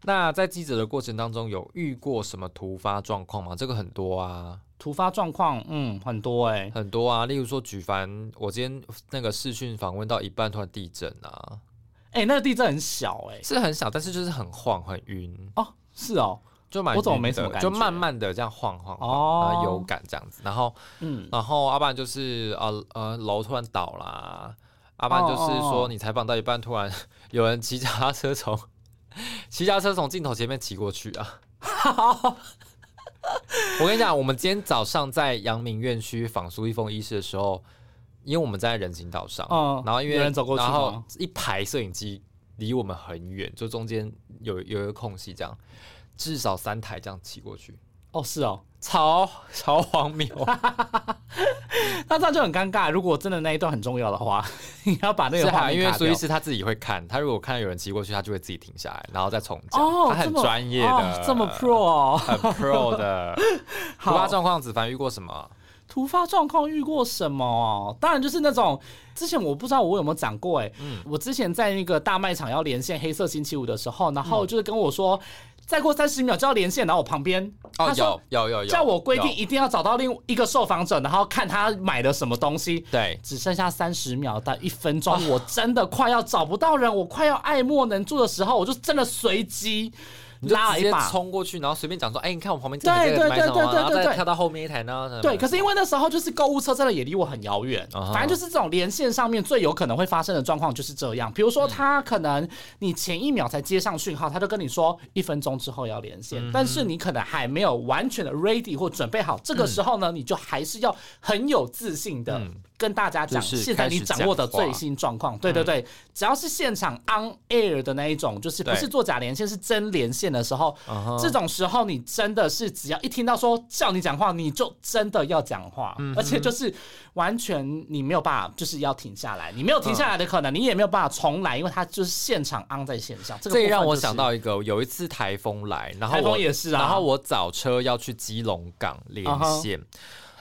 那在记者的过程当中有遇过什么突发状况吗？这个很多啊。突发状况，嗯，很多哎，很多啊。例如说，举凡我今天那个视讯访问到一半，突然地震啊，哎，那个地震很小哎，是很小，但是就是很晃很晕。哦，是哦，就蛮我怎么没什么感觉，就慢慢的这样晃晃晃，有感这样子。然后，嗯，然后阿爸就是呃呃楼突然倒啦，阿爸就是说你采访到一半，突然 [laughs] 有人骑脚踏车从 [laughs] 骑脚踏车从镜头前面骑过去啊。[laughs] [laughs] 我跟你讲，我们今天早上在阳明院区访苏一峰医师的时候，因为我们在人行道上，然后因为人走过去，然后一排摄影机离我们很远，就中间有有一个空隙，这样至少三台这样骑过去。哦，是哦，超超荒谬，[laughs] [laughs] 那这样就很尴尬。如果真的那一段很重要的话，[laughs] 你要把那个画面因为苏医师他自己会看，他如果看到有人骑过去，他就会自己停下来，然后再重讲。哦，他很专业的，这么 pro，很 pro 的。突发状况，子凡遇过什么？突发状况遇过什么？当然就是那种之前我不知道我有没有讲过，哎，嗯我之前在那个大卖场要连线黑色星期五的时候，然后就是跟我说。再过三十秒就要连线，然后我旁边他说有有有叫我规定一定要找到另一个受访者，然后看他买了什么东西。对，只剩下三十秒到一分钟，我真的快要找不到人，我快要爱莫能助的时候，我就真的随机拉了一把。冲过去，然后随便讲说，哎，你看我旁边这个对对对对对再跳到后面一台呢。对，可是因为那时候就是购物车真的也离我很遥远，反正就是这种连线上面最有可能会发生的状况就是这样。比如说，他可能你前一秒才接上讯号，他就跟你说一分钟之后要连线，嗯但是你可能还没有完全的 ready 或准备好，这个时候呢，你就还是要很有自信的嗯跟大家讲现在你掌握的最新状况。对对对，只要是现场 on air 的那一种，就是不是做假连线，是真连线的时候，这种时候你真的是只要一听到说叫你讲话，你就真的要讲话，嗯而且就是完全你没有办法，就是要停下来，你没有停下来的可能，你也没有办法重来，因为它就是现场 on 在线上。这让我想到一个，有一次台风来，然后台风。也是啊然后我早车要去基隆港连线，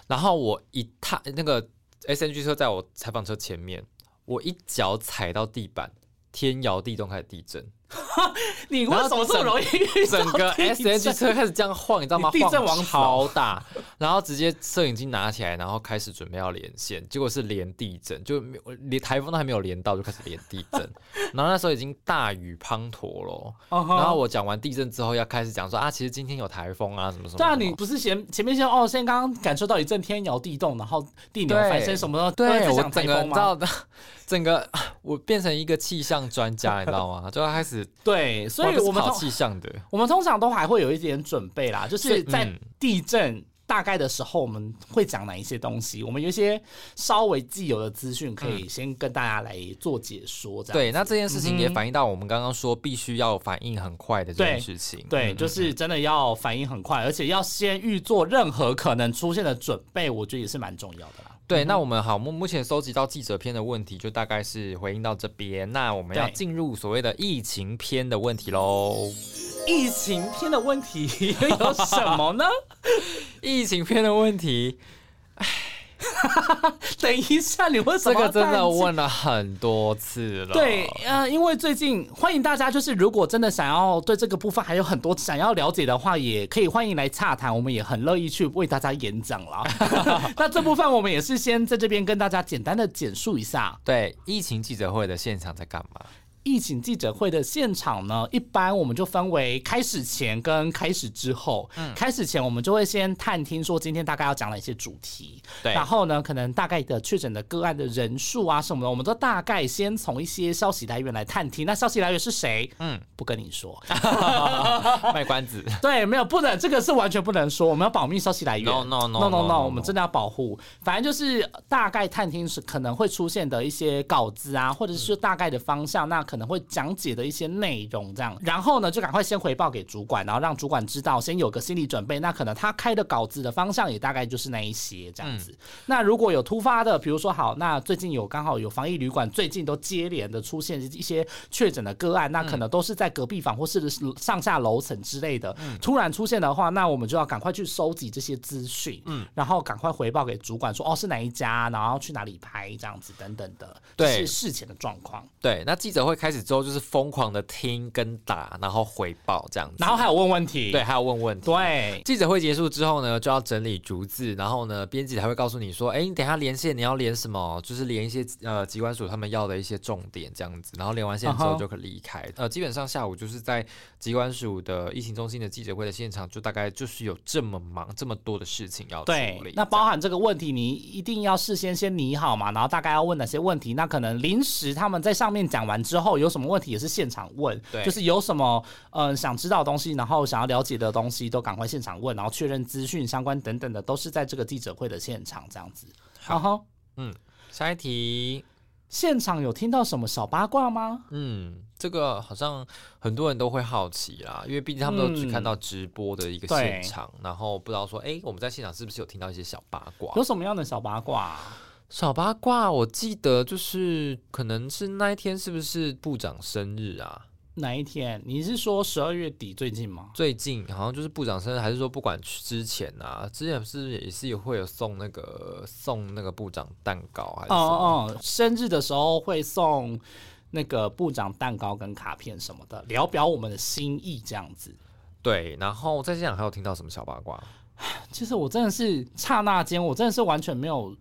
然后我一踏那个 S N G 车在我采访车前面，我一脚踩到地板，天摇地动，开始地震，[laughs] 你为什么这么容易遇到整个地 S N G 震车开始这样晃，你知道吗？地震王超大，然后直接摄影机拿起来，然后开始准备要连线，结果是连地震，就连台风都还没有连到，就开始连地震，[laughs] 然后那时候已经大雨滂沱了。然后我讲完地震之后，要开始讲说啊，其实今天有台风啊，什么什么。对啊，你不是前前面先哦，先刚刚感受到一阵天摇地动，然后地牛对翻身什么的，对在我整个讲台风吗？你知道的，整个 [sighs] 我变成一个气象专家，你知道吗？[laughs] 就要开始，对，所以我们气象的，[laughs] 我们通常都还会有一点准备啦，就是在嗯地震大概的时候，我们会讲哪一些东西？我们有一些稍微既有的资讯，可以先跟大家来做解说。这样对，那这件事情也反映到我们刚刚说必须要反应很快的这件事情。对，嗯就是真的要反应很快，而且要先预做任何可能出现的准备，我觉得也是蛮重要的啦。对，那我们好，目目前收集到记者篇的问题，就大概是回应到这边。那我们要进入所谓的疫情篇的问题喽。疫情篇的问题 [laughs] 有什么呢？[laughs] 疫情篇的问题，[laughs] 等一下，你为什么这个真的问了很多次了。对，呃，因为最近欢迎大家，就是如果真的想要对这个部分还有很多想要了解的话，也可以欢迎来洽谈，我们也很乐意去为大家演讲了。[laughs] 那这部分我们也是先在这边跟大家简单的简述一下。对，疫情记者会的现场在干嘛？疫情记者会的现场呢，一般我们就分为开始前跟开始之后。嗯开始前我们就会先探听说今天大概要讲哪些主题，对然后呢，可能大概的确诊的个案的人数啊什么的，我们都大概先从一些消息来源来探听。那消息来源是谁？嗯，不跟你说。[laughs] 卖关子。[laughs] 对，没有不能，这个是完全不能说，我们要保密消息来源。No, no, no, no no, 我们真的要保护。反正就是大概探听是可能会出现的一些稿子啊，或者是大概的方向，那可能会讲解的一些内容这样。然后呢，就赶快先回报给主管，然后让主管知道，先有个心理准备。那可能他开的稿子的方向也大概就是那一些这样子。那如果有突发的，比如说好，那最近有刚好有防疫旅馆，最近都接连的出现一些确诊的个案，那可能都是在隔壁房或是上下楼层之类的，突然出现的话，那我们就要赶快去收集这些资讯，嗯，然后赶快回报给主管说，哦是哪一家，然后去哪里拍这样子等等的，对是事前的状况。对，那记者会开始之后，就是疯狂的听跟打，然后回报这样子。然后还有问问题，对，还有问问题。对，记者会结束之后呢，就要整理逐字，然后呢，编辑还会告诉你说，哎，你等一下连线你要连什么，就是连一些呃机关署他们要的一些重点这样子，然后连完线之后就可以离开。呃，基本上下午就是在机关署的疫情中心的记者会的现场，就大概就是有这么忙这么多的事情要处理。，那包含这个问题，你一定要事先先拟好嘛，然后大概要问哪些问题，那可能临时他们在上面讲完之后，有什么问题也是现场问，对就是有什么呃想知道的东西，然后想要了解的东西，都赶快现场问，然后确认资讯相关等等的，都是在这个记者会的现场这样子。好好嗯，下一题，现场有听到什么小八卦吗？嗯，这个好像很多人都会好奇啦，因为毕竟他们都只看到直播的一个现场，然后不知道说，哎，我们在现场是不是有听到一些小八卦？有什么样的小八卦、小八卦，我记得就是可能是那一天是不是部长生日啊？哪一天？你是说十二月底最近吗？最近好像就是部长生日，还是说不管之前啊，之前是不是也是会有送那个送那个部长蛋糕还是哦？哦，生日的时候会送那个部长蛋糕跟卡片什么的，聊表我们的心意这样子。对，然后在现场还有听到什么小八卦？[sighs] 其实我真的是刹那间，我真的是完全没有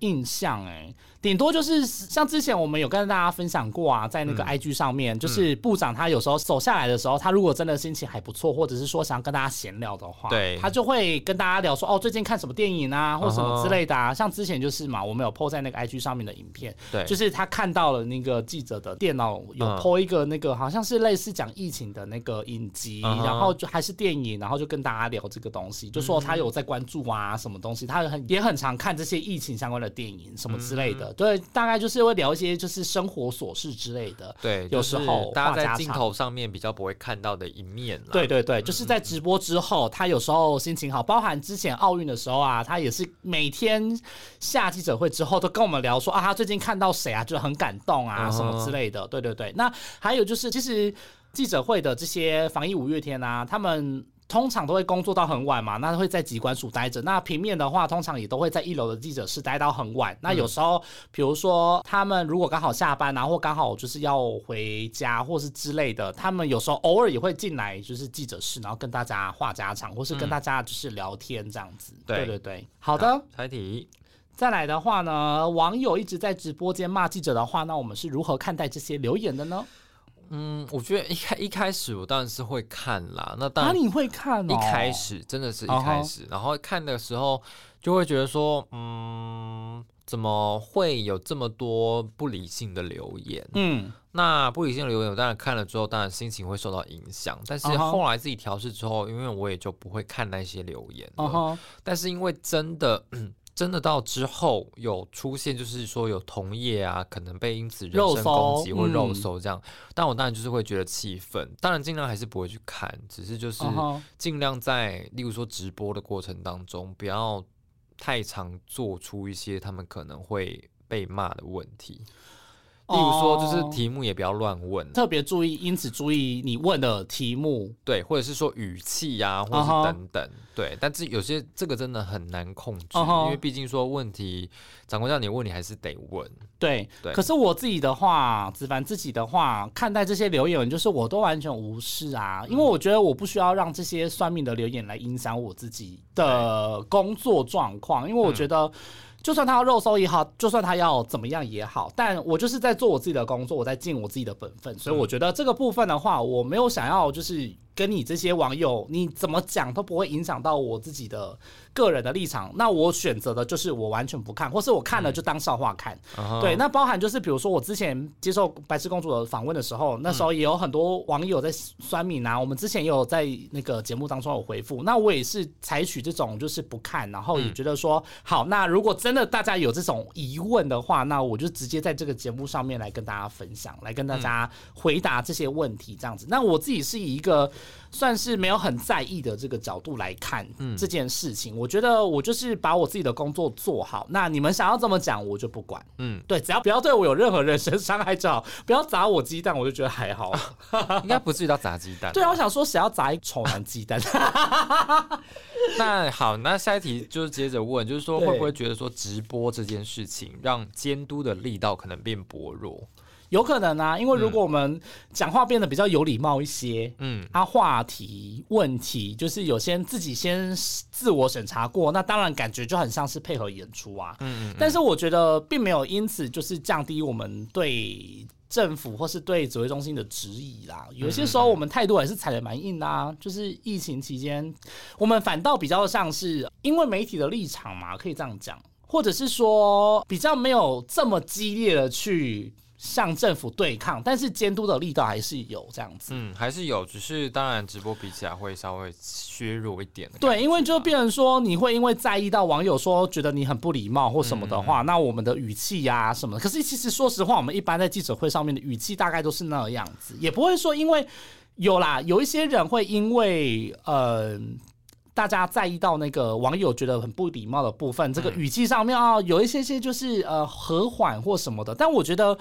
印象哎。顶多就是像之前我们有跟大家分享过啊，在那个 IG 上面，就是部长他有时候走下来的时候，他如果真的心情还不错，或者是说想要跟大家闲聊的话，对，他就会跟大家聊说哦，最近看什么电影啊，或什么之类的啊。像之前就是嘛，我们有 po 在那个 IG 上面的影片，对，就是他看到了那个记者的电脑有 po 一个那个好像是类似讲疫情的那个影集，然后就还是电影，然后就跟大家聊这个东西，就说他有在关注啊，什么东西，他很也很常看这些疫情相关的电影什么之类的，对，大概就。是会聊一些就是生活琐事之类的，对，有时候大家在镜头上面比较不会看到的一面对对对，就是在直播之后，他有时候心情好，包含之前奥运的时候啊，他也是每天下记者会之后都跟我们聊说啊，他最近看到谁啊，就很感动啊，什么之类的。对对对，那还有就是其实记者会的这些防疫五月天啊，他们。通常都会工作到很晚嘛，那会在机关署待着。那平面的话，通常也都会在一楼的记者室待到很晚。那有时候，比如说他们如果刚好下班，然后刚好就是要回家，或是之类的，他们有时候偶尔也会进来，就是记者室，然后跟大家话家常，或是跟大家就是聊天这样子。对对对，好的。猜题。再来的话呢，网友一直在直播间骂记者的话，那我们是如何看待这些留言的呢？嗯，我觉得一开一开始我当然是会看啦。那当然你会看，一开始真的是一开始，然后看的时候就会觉得说，嗯，怎么会有这么多不理性的留言？嗯，那不理性的留言，我当然看了之后，当然心情会受到影响。但是后来自己调试之后，因为我也就不会看那些留言了。但是因为真的。真的到之后有出现，就是说有同业啊，可能被因此人身攻击或肉搜这样，但我当然就是会觉得气愤，当然尽量还是不会去看，只是就是尽量在例如说直播的过程当中，不要太常做出一些他们可能会被骂的问题。例如说，就是题目也不要乱问，特别注意，因此注意你问的题目，对，或者是说语气呀，或者是等等，对。但是有些这个真的很难控制，因为毕竟说问题，长官叫你问，你还是得问。对，对。可是我自己的话，子凡自己的话，看待这些留言，就是我都完全无视啊，因为我觉得我不需要让这些算命的留言来影响我自己的工作状况，因为我觉得。就算他要肉搜也好，就算他要怎么样也好，但我就是在做我自己的工作，我在尽我自己的本分，所以我觉得这个部分的话，我没有想要就是。跟你这些网友，你怎么讲都不会影响到我自己的个人的立场。那我选择的就是我完全不看，或是我看了就当笑话看。对，那包含就是比如说我之前接受白痴公主的访问的时候，那时候也有很多网友在酸敏啊。我们之前也有在那个节目当中有回复。那我也是采取这种就是不看，然后也觉得说好。那如果真的大家有这种疑问的话，那我就直接在这个节目上面来跟大家分享，来跟大家回答这些问题，这样子。那我自己是以一个。算是没有很在意的这个角度来看这件事情，我觉得我就是把我自己的工作做好。那你们想要这么讲，我就不管。嗯，对，只要不要对我有任何人身伤害就好，[laughs] 不要砸我鸡蛋，我就觉得还好。[laughs] 应该不至于到砸鸡蛋。对啊，我想说，谁要砸一丑男鸡蛋？[laughs] 那好，那下一题就是接着问，就是说会不会觉得说直播这件事情让监督的力道可能变薄弱？有可能啊，因为如果我们讲话变得比较有礼貌一些，嗯，啊，话题问题就是有些自己先自我审查过，那当然感觉就很像是配合演出啊，嗯，但是我觉得并没有因此就是降低我们对政府或是对指挥中心的质疑啦。有些时候我们态度还是踩的蛮硬的啊，就是疫情期间，我们反倒比较像是因为媒体的立场嘛，可以这样讲，或者是说比较没有这么激烈的去。向政府对抗，但是监督的力道还是有这样子。嗯，还是有，只是当然直播比起来会稍微削弱一点。对，因为就变成说，你会因为在意到网友说觉得你很不礼貌或什么的话，那我们的语气呀什么的。可是其实说实话，我们一般在记者会上面的语气大概都是那个样子，也不会说因为有啦，有一些人会因为呃。大家在意到那个网友觉得很不礼貌的部分，这个语气上面啊，有一些些就是呃和缓或什么的。但我觉得，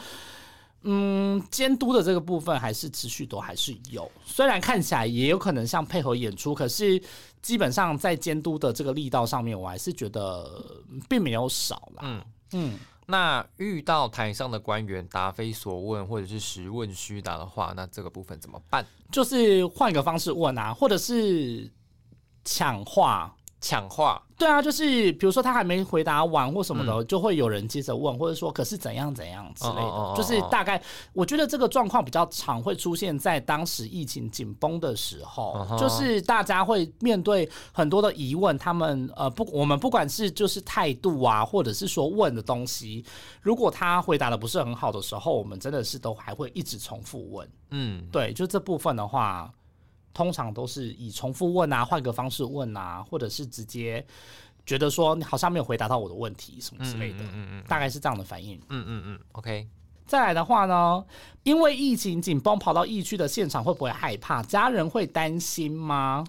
嗯，监督的这个部分还是持续都还是有。虽然看起来也有可能像配合演出，可是基本上在监督的这个力道上面，我还是觉得并没有少啦。嗯嗯。那遇到台上的官员答非所问，或者是实问虚答的话，那这个部分怎么办？就是换一个方式问啊，或者是。抢话抢话。对啊，就是比如说他还没回答完或什么的，就会有人接着问，或者说可是怎样怎样之类的。就是大概我觉得这个状况比较常会出现在当时疫情紧绷的时候，就是大家会面对很多的疑问，他们呃不，我们不管是就是态度啊，或者是说问的东西，如果他回答的不是很好的时候，我们真的是都还会一直重复问。嗯，对，就这部分的话。通常都是以重复问啊，换个方式问啊，或者是直接觉得说你好像没有回答到我的问题什么之类的，嗯嗯，大概是这样的反应。嗯嗯嗯，OK。再来的话呢，因为疫情紧绷，跑到疫区的现场会不会害怕？家人会担心吗？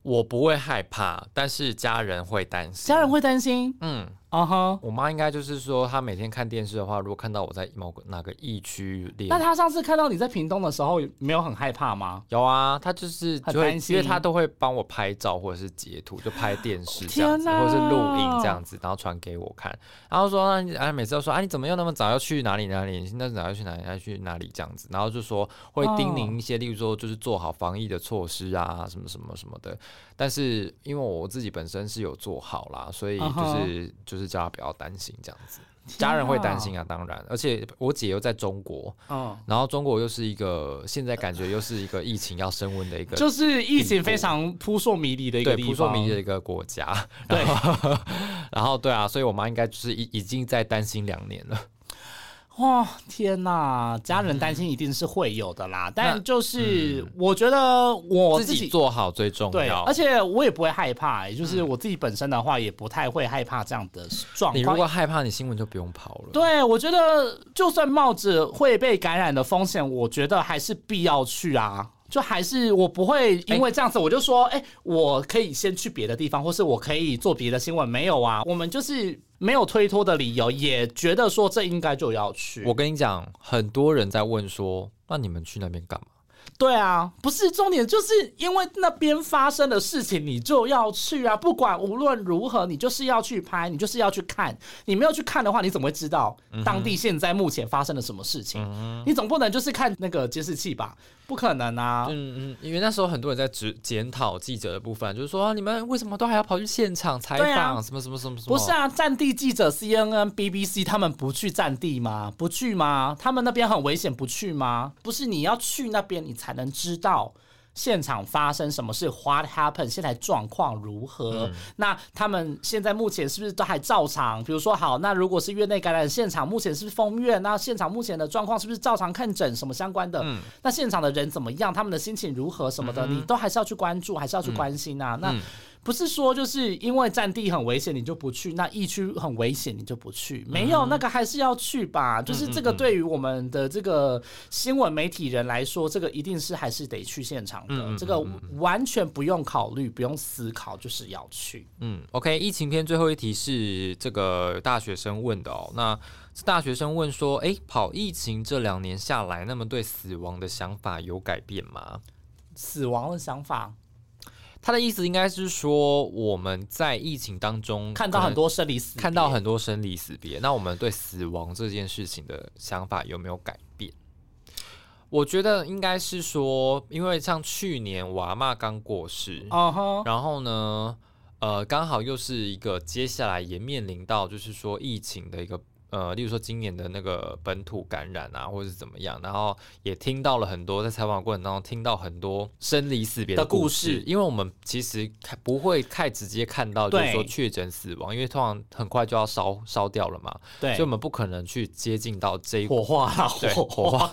我不会害怕，但是家人会担心。家人会担心，嗯。啊哈！我妈应该就是说，她每天看电视的话，如果看到我在某个哪个疫区里，那她上次看到你在屏东的时候，没有很害怕吗？有啊，她就是很担心，因为她都会帮我拍照或者是截图，就拍电视这样子，或者是录音这样子，然后传给我看。然后说，哎，每次都说，啊，你怎么又那么早要去哪里哪里？现在早要去哪里？要去哪里这样子？然后就说会叮咛一些，例如说就是做好防疫的措施啊，什么什么什么的。但是因为我自己本身是有做好啦，所以就是就是叫他不要担心。这样子，家人会担心啊，当然，而且我姐又在中国，嗯，然后中国又是一个现在感觉又是一个疫情要升温的一个，[laughs] 就是疫情非常扑朔迷离的一个扑朔迷离的一个国家，对，[laughs] [laughs] 然后对啊，所以我妈应该就是已已经在担心两年了。哇天哪，家人担心一定是会有的啦，但就是我觉得我自己做好最重要，而且我也不会害怕，也就是我自己本身的话也不太会害怕这样的状况。你如果害怕，你新闻就不用跑了。对，我觉得就算冒着会被感染的风险，我觉得还是必要去啊。就还是我不会因为这样子，我就说，哎，我可以先去别的地方，或是我可以做别的新闻。没有啊，我们就是没有推脱的理由，也觉得说这应该就要去。我跟你讲，很多人在问说，那你们去那边干嘛？对啊，不是重点，就是因为那边发生的事情，你就要去啊！不管无论如何，你就是要去拍，你就是要去看。你没有去看的话，你怎么会知道当地现在目前发生了什么事情？你总不能就是看那个监视器吧？不可能啊！嗯嗯，因为那时候很多人在指检讨记者的部分，就是说你们为什么都还要跑去现场采访？什么什么什么什么？不是啊，战地记者 CNN、BBC 他们不去战地吗？不去吗？他们那边很危险，不去吗？不是你要去那边，你才能知道。现场发生什么事？What happened？现在状况如何？那他们现在目前是不是都还照常？比如说，好，那如果是院内感染现场，目前是封院，那现场目前的状况是不是照常看诊？什么相关的？那现场的人怎么样？他们的心情如何？什么的，你都还是要去关注，还是要去关心啊？那。不是说就是因为战地很危险你就不去，那疫区很危险你就不去，没有那个还是要去吧。就是这个对于我们的这个新闻媒体人来说，这个一定是还是得去现场的，这个完全不用考虑，不用思考，就是要去。嗯，OK，疫情篇最后一题是这个大学生问的哦。那大学生问说：“哎，跑疫情这两年下来，那么对死亡的想法有改变吗？”死亡的想法。他的意思应该是说，我们在疫情当中看到很多生离死，看到很多生离死别。那我们对死亡这件事情的想法有没有改变？我觉得应该是说，因为像去年我阿妈刚过世，然后呢，呃，刚好又是一个接下来也面临到就是说疫情的一个。呃，例如说今年的那个本土感染啊，或者是怎么样，然后也听到了很多在采访过程当中听到很多生离死别的故事，因为我们其实看不会太直接看到，就是说确诊死亡，因为通常很快就要烧烧掉了嘛，对，所以我们不可能去接近到这一火化了，火化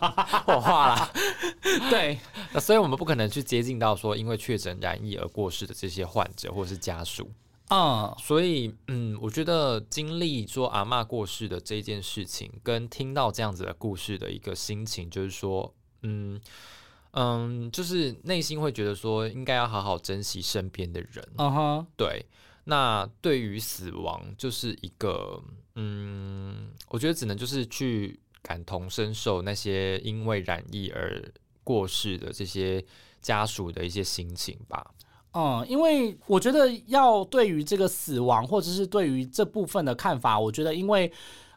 火化了，[laughs] [laughs] 对，那所以我们不可能去接近到说因为确诊染疫而过世的这些患者或者是家属。啊，所以嗯，我觉得经历说阿妈过世的这件事情，跟听到这样子的故事的一个心情，就是说，嗯嗯，就是内心会觉得说，应该要好好珍惜身边的人。嗯哼，对。那对于死亡，就是一个嗯，我觉得只能就是去感同身受那些因为染疫而过世的这些家属的一些心情吧。嗯，因为我觉得要对于这个死亡，或者是对于这部分的看法，我觉得因为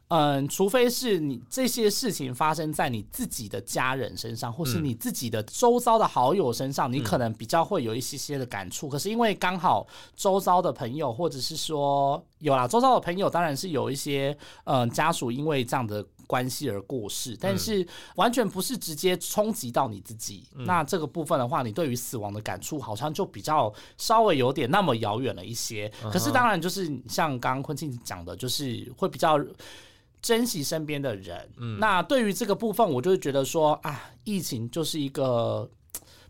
嗯，除非是你这些事情发生在你自己的家人身上，或是你自己的周遭的好友身上，你可能比较会有一些些的感触。可是因为刚好周遭的朋友，或者是说有啦，周遭的朋友当然是有一些嗯家属因为这样的关系而过世，但是完全不是直接冲击到你自己。那这个部分的话，你对于死亡的感触好像就比较稍微有点那么遥远了一些。可是当然就是像刚刚坤庆讲的，就是会比较。珍惜身边的人，那对于这个部分，我就会觉得说啊，疫情就是一个。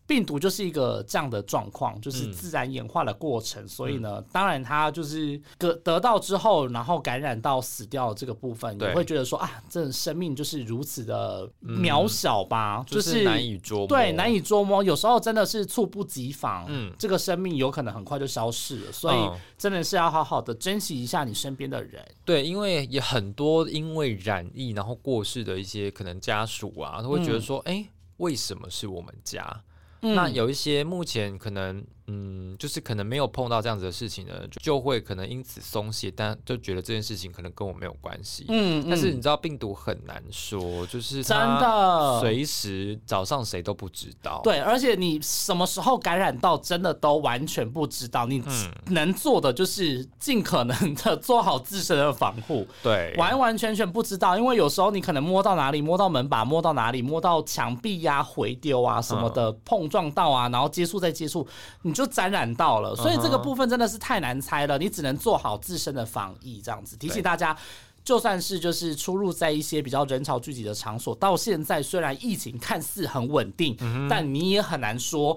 病毒就是一个这样的状况，就是自然演化的过程。所以呢，当然它就是得得到之后，然后感染到死掉这个部分，也会觉得说啊，这生命就是如此的渺小吧，就是难以捉摸。对，难以捉摸。有时候真的是猝不及防，嗯，这个生命有可能很快就消失了。所以真的是要好好的珍惜一下你身边的人。对，因为也很多因为染疫然后过世的一些可能家属啊，都会觉得说，哎，为什么是我们家？那有一些目前可能。嗯，就是可能没有碰到这样子的事情呢，就会可能因此松懈，但就觉得这件事情可能跟我没有关系。嗯，但是你知道病毒很难说，就是真的随时早上谁都不知道。对，而且你什么时候感染到，真的都完全不知道。你能做的就是尽可能的做好自身的防护。对，完完全全不知道，因为有时候你可能摸到哪里，摸到门把，摸到哪里，摸到墙壁呀、回丢啊什么的，碰撞到啊，然后接触再接触，你。就沾染到了，所以这个部分真的是太难猜了。你只能做好自身的防疫，这样子提醒大家。就算是就是出入在一些比较人潮聚集的场所，到现在虽然疫情看似很稳定，但你也很难说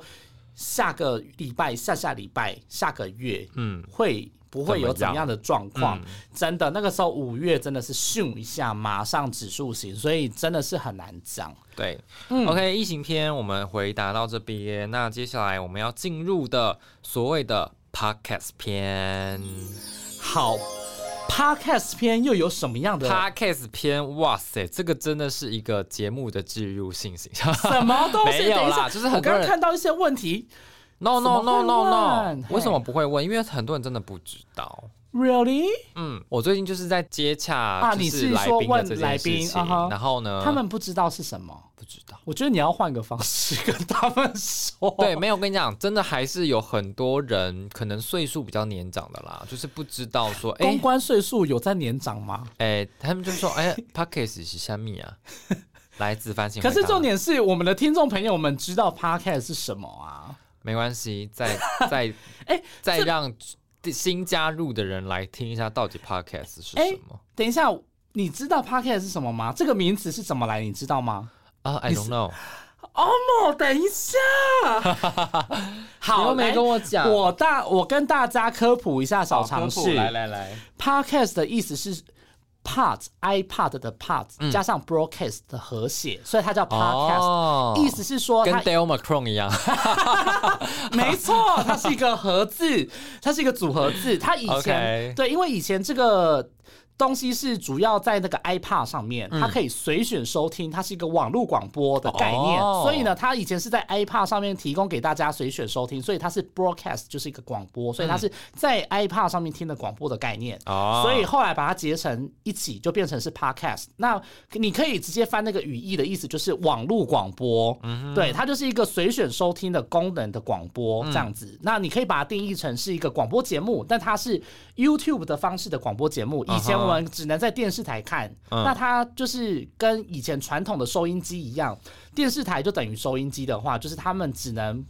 下个礼拜、下下礼拜、下个月，嗯，会。不会有怎样的状况？真的，那个时候五月真的是咻一下，马上指数型，所以真的是很难讲。对，OK，异形篇我们回答到这边，那接下来我们要进入的所谓的 Podcast 篇。好，Podcast 篇又有什么样的 Podcast 篇？哇塞，这个真的是一个节目的植入性形象，[laughs] 什么东西？没有啦，就是很多人看到一些问题。No no no no no！为什么不会问？因为很多人真的不知道。Really？嗯，我最近就是在接洽啊，你是说问来宾？然后呢？他们不知道是什么？不知道。我觉得你要换个方式跟他们说。[laughs] 对，没有跟你讲，真的还是有很多人可能岁数比较年长的啦，就是不知道说，哎公关岁数有在年长吗？哎，他们就说，哎 p a c k a g e 是虾米啊？[laughs] 来自翻新。可是重点是，我们的听众朋友们知道 p a c k a g e 是什么啊？没关系，再 [laughs] 再哎，再让新加入的人来听一下，到底 podcast 是什么？等一下，你知道 podcast 是什么吗？这个名词是怎么来？你知道吗？啊，I don't know。哦，等一下，[laughs] 好，没跟我讲。我大，我跟大家科普一下小常识。来来来，podcast 的意思是。Part iPad 的 part 加上 broadcast 的和写，所以它叫 podcast。意思是说，跟 Dale Macron 一样，[laughs] 没错，它是一个合字，它是一个组合字。它以前 [laughs] 对，因为以前这个。东西是主要在那个 iPad 上面，它可以随选收听，它是一个网络广播的概念。所以呢，它以前是在 iPad 上面提供给大家随选收听，所以它是 broadcast 就是一个广播，所以它是在 iPad 上面听的广播的概念。所以后来把它结成一起，就变成是 podcast。那你可以直接翻那个语义的意思，就是网络广播。嗯对，它就是一个随选收听的功能的广播这样子。那你可以把它定义成是一个广播节目，但它是 YouTube 的方式的广播节目。以前我。我们只能在电视台看，那它就是跟以前传统的收音机一样，电视台就等于收音机的话，就是他们只能。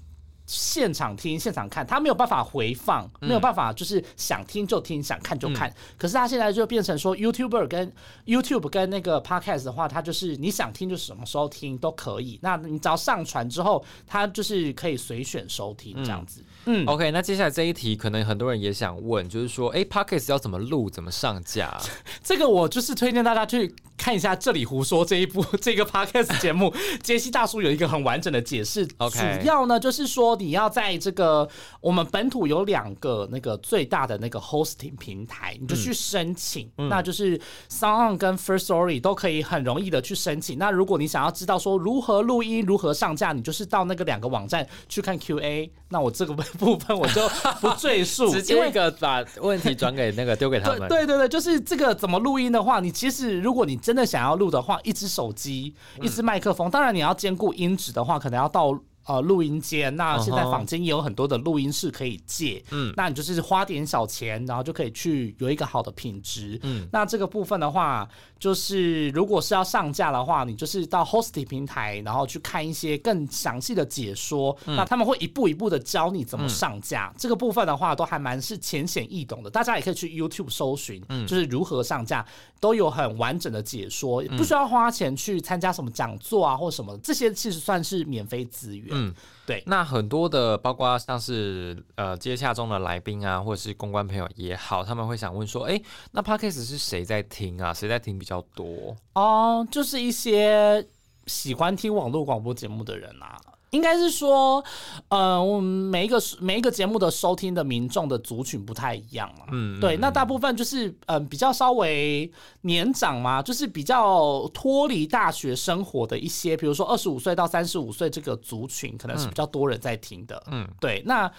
现场听、现场看，他没有办法回放，没有办法就是想听就听，想看就看。可是他现在就变成说，YouTuber 跟 YouTube 跟那个 Podcast 的话，它就是你想听就什么时候听都可以。那你只要上传之后，它就是可以随选收听这样子。嗯，OK。那接下来这一题，可能很多人也想问，就是说，哎，Podcast 要怎么录、怎么上架？[laughs] 这个我就是推荐大家去看一下《这里胡说》这一部 [laughs] 这个 Podcast 节目，[laughs] 杰西大叔有一个很完整的解释。OK，主要呢就是说。你要在这个我们本土有两个那个最大的那个 hosting 平台，你就去申请，那就是 Sound 跟 First Story 都可以很容易的去申请。那如果你想要知道说如何录音、如何上架，你就是到那个两个网站去看 Q&A。那我这个部分我就不赘述，[laughs] 直接一个把问题转给那个丢给他们。对对对，就是这个怎么录音的话，你其实如果你真的想要录的话，一只手机、一只麦克风，当然你要兼顾音质的话，可能要到。呃，录音间，那现在坊间也有很多的录音室可以借，嗯，那你就是花点小钱，然后就可以去有一个好的品质，嗯，那这个部分的话，就是如果是要上架的话，你就是到 hosting 平台，然后去看一些更详细的解说，那他们会一步一步的教你怎么上架，这个部分的话都还蛮是浅显易懂的，大家也可以去 YouTube 搜寻，嗯，就是如何上架，都有很完整的解说，不需要花钱去参加什么讲座啊或什么，这些其实算是免费资源。嗯，对，那很多的，包括像是呃接洽中的来宾啊，或者是公关朋友也好，他们会想问说，哎，那 podcast 是谁在听啊？谁在听比较多？哦，就是一些喜欢听网络广播节目的人啊。应该是说，呃，我们每一个每一个节目的收听的民众的族群不太一样嘛。嗯，对，那大部分就是嗯比较稍微年长嘛，就是比较脱离大学生活的一些，比如说二十五岁到三十五岁这个族群，可能是比较多人在听的。嗯，对，那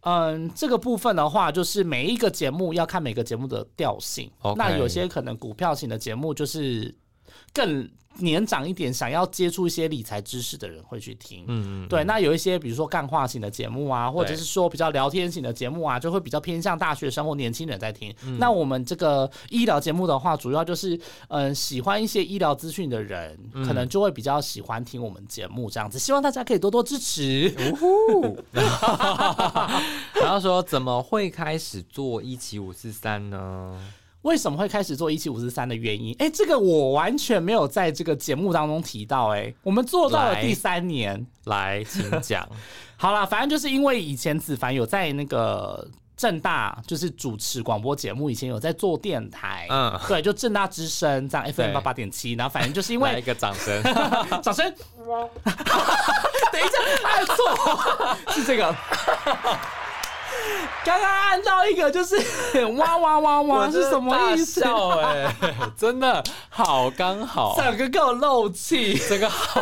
嗯这个部分的话，就是每一个节目要看每个节目的调性。那有些可能股票型的节目就是更。年长一点，想要接触一些理财知识的人会去听，嗯嗯，对。那有一些比如说干话型的节目啊，或者是说比较聊天型的节目啊，就会比较偏向大学生或年轻人在听。那我们这个医疗节目的话，主要就是嗯，喜欢一些医疗资讯的人，可能就会比较喜欢听我们节目这样子。希望大家可以多多支持。[laughs] 然后说怎么会开始做一七五四三呢？为什么会开始做一七五四三的原因？哎，这个我完全没有在这个节目当中提到。哎，我们做到了第三年，来，请讲。[laughs] 好了，反正就是因为以前子凡有在那个正大，就是主持广播节目，以前有在做电台，嗯，对，就正大之声这样 FM 八八点七。然后反正就是因为一个掌声，[laughs] 掌声。[laughs] 等一下，按错，是这个。[laughs] 刚刚按到一个就是 [laughs] 哇哇哇哇是什么意思？哎，[laughs] 真的好刚好，整个够漏气，这个好。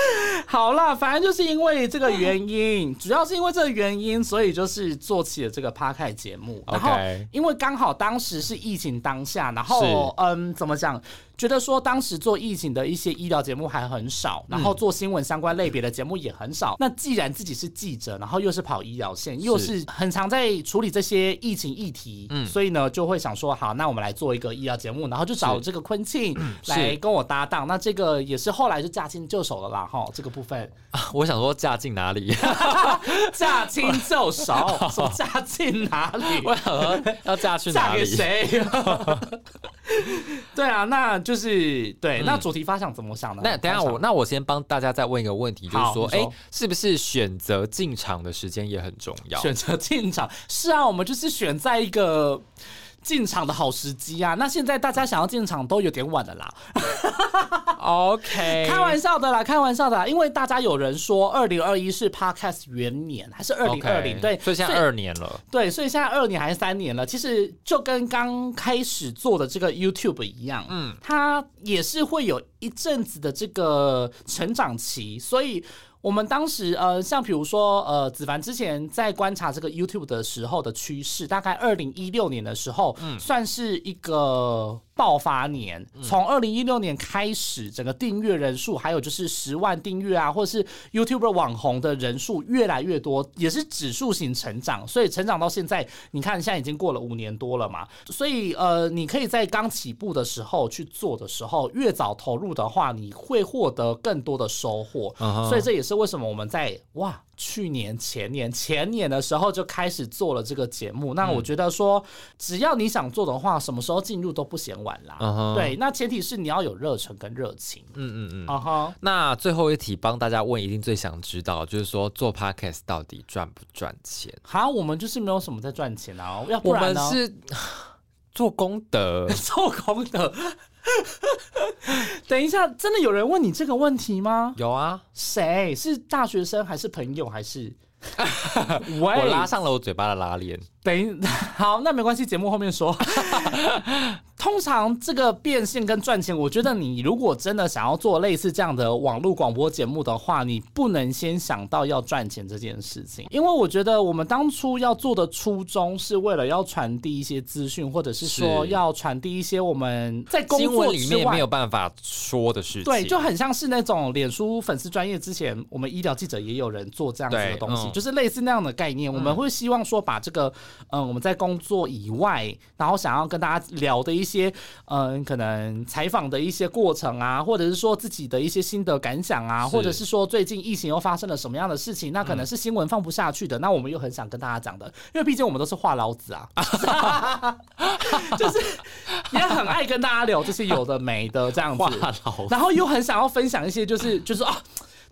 [laughs] 好了，反正就是因为这个原因，主要是因为这个原因，所以就是做起了这个趴开节目。然后因为刚好当时是疫情当下，然后嗯，怎么讲？觉得说当时做疫情的一些医疗节目还很少，然后做新闻相关类别的节目也很少。那既然自己是记者，然后又是跑医疗线，又是很常在处理这些疫情议题，嗯，所以呢就会想说，好，那我们来做一个医疗节目，然后就找这个昆庆来跟我搭档。那这个也是后来就驾轻就熟了啦，哈，这个部分。[laughs] 我想说嫁进哪里？[laughs] 嫁轻就熟，[laughs] 说嫁进哪里？我想说要嫁去哪里？嫁给谁？对啊，那就是对。那主题发想怎么想呢？那等下我，那我先帮大家再问一个问题，就是说，哎，是不是选择进场的时间也很重要？选择进场是啊，我们就是选在一个。进场的好时机啊！那现在大家想要进场都有点晚了啦。OK，[laughs] 开玩笑的啦，开玩笑的啦。因为大家有人说二零二一是 Podcast 元年，还是二零二零？对，所以现在二年了。对，所以现在二年还是三年了？其实就跟刚开始做的这个 YouTube 一样，嗯，它也是会有一阵子的这个成长期，所以。我们当时呃，像比如说呃，子凡之前在观察这个 YouTube 的时候的趋势，大概二零一六年的时候，嗯，算是一个。爆发年，从二零一六年开始，整个订阅人数，还有就是十万订阅啊，或者是 YouTube 网红的人数越来越多，也是指数型成长。所以成长到现在，你看现在已经过了五年多了嘛。所以呃，你可以在刚起步的时候去做的时候，越早投入的话，你会获得更多的收获。所以这也是为什么我们在哇。去年、前年、前年的时候就开始做了这个节目。那我觉得说，只要你想做的话，什么时候进入都不嫌晚啦。对，那前提是你要有热忱跟热情。嗯嗯嗯。啊哈。那最后一题帮大家问，一定最想知道，就是说做 podcast 到底赚不赚钱？好，我们就是没有什么在赚钱啊，要不然呢？我们是 [sighs] 做功德，[laughs] 做功德。[laughs] 等一下，真的有人问你这个问题吗？有啊，谁是大学生还是朋友还是？[laughs] 我拉上了我嘴巴的拉链。等于好，那没关系，节目后面说。[laughs] 通常这个变现跟赚钱，我觉得你如果真的想要做类似这样的网络广播节目的话，你不能先想到要赚钱这件事情，因为我觉得我们当初要做的初衷是为了要传递一些资讯，或者是说要传递一些我们在工作里面没有办法说的事情。对，就很像是那种脸书粉丝专业之前，我们医疗记者也有人做这样子的东西，就是类似那样的概念。我们会希望说把这个。嗯，我们在工作以外，然后想要跟大家聊的一些，嗯，可能采访的一些过程啊，或者是说自己的一些心得感想啊，或者是说最近疫情又发生了什么样的事情，那可能是新闻放不下去的，那我们又很想跟大家讲的，因为毕竟我们都是话痨子啊，[laughs] 就是也很爱跟大家聊这些有的没的这样子，然后又很想要分享一些，就是就是啊。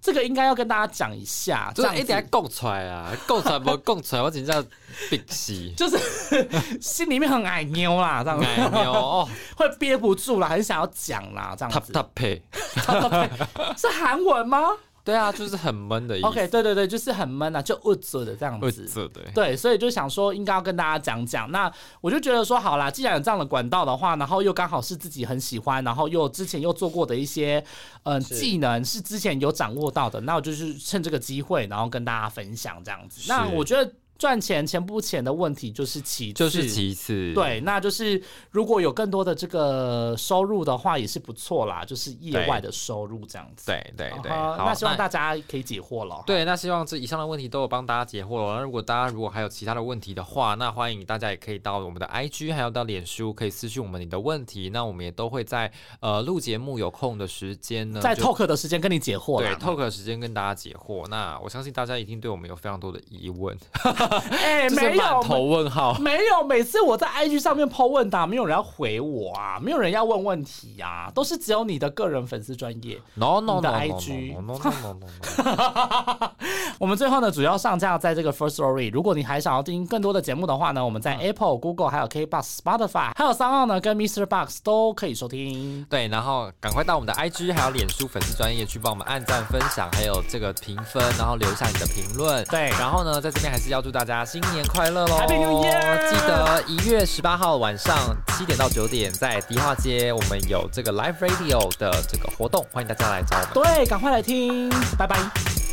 这个应该要跟大家讲一下，就是一点供出来啊，供出来不供出来，[laughs] 我真叫憋死，就是 [laughs] 心里面很矮妞啦，这样子，爱妞哦，[laughs] 会憋不住啦，很想要讲啦，这样子。他他配，是韩文吗？对啊，就是很闷的意思。OK，对对对，就是很闷啊，就恶着的这样子。对，所以就想说，应该要跟大家讲讲。那我就觉得说，好啦，既然有这样的管道的话，然后又刚好是自己很喜欢，然后又之前又做过的一些嗯技能是之前有掌握到的，那我就是趁这个机会，然后跟大家分享这样子。那我觉得。赚钱钱不钱的问题就是其次，就是其次，对，那就是如果有更多的这个收入的话，也是不错啦，就是业外的收入这样子。对对对，那希望大家可以解惑了。对，那希望这以上的问题都有帮大家解惑了。那如果大家如果还有其他的问题的话，那欢迎大家也可以到我们的 IG，还有到脸书，可以私信我们你的问题。那我们也都会在呃录节目有空的时间呢，在 talk 的时间跟你解惑。对，talk 的时间跟大家解惑。那我相信大家一定对我们有非常多的疑问。[laughs] 哎，没有头问号，没有。每次我在 IG 上面 po 问答，没有人要回我啊，没有人要问问题呀，都是只有你的个人粉丝专业，no no 的 IG。[laughs] 我们最后呢，主要上架在这个 First Story。如果你还想要听更多的节目的话呢，我们在 Apple、Google、还有 KBox、Spotify、还有三号呢，跟 Mr. Box 都可以收听。对，然后赶快到我们的 IG 还有脸书粉丝专业去帮我们按赞、分享，还有这个评分，然后留下你的评论。对，然后呢，在这边还是要祝大家新年快乐喽！记得一月十八号晚上七点到九点，在迪化街我们有这个 Live Radio 的这个活动，欢迎大家来找我们。对，赶快来听，拜拜。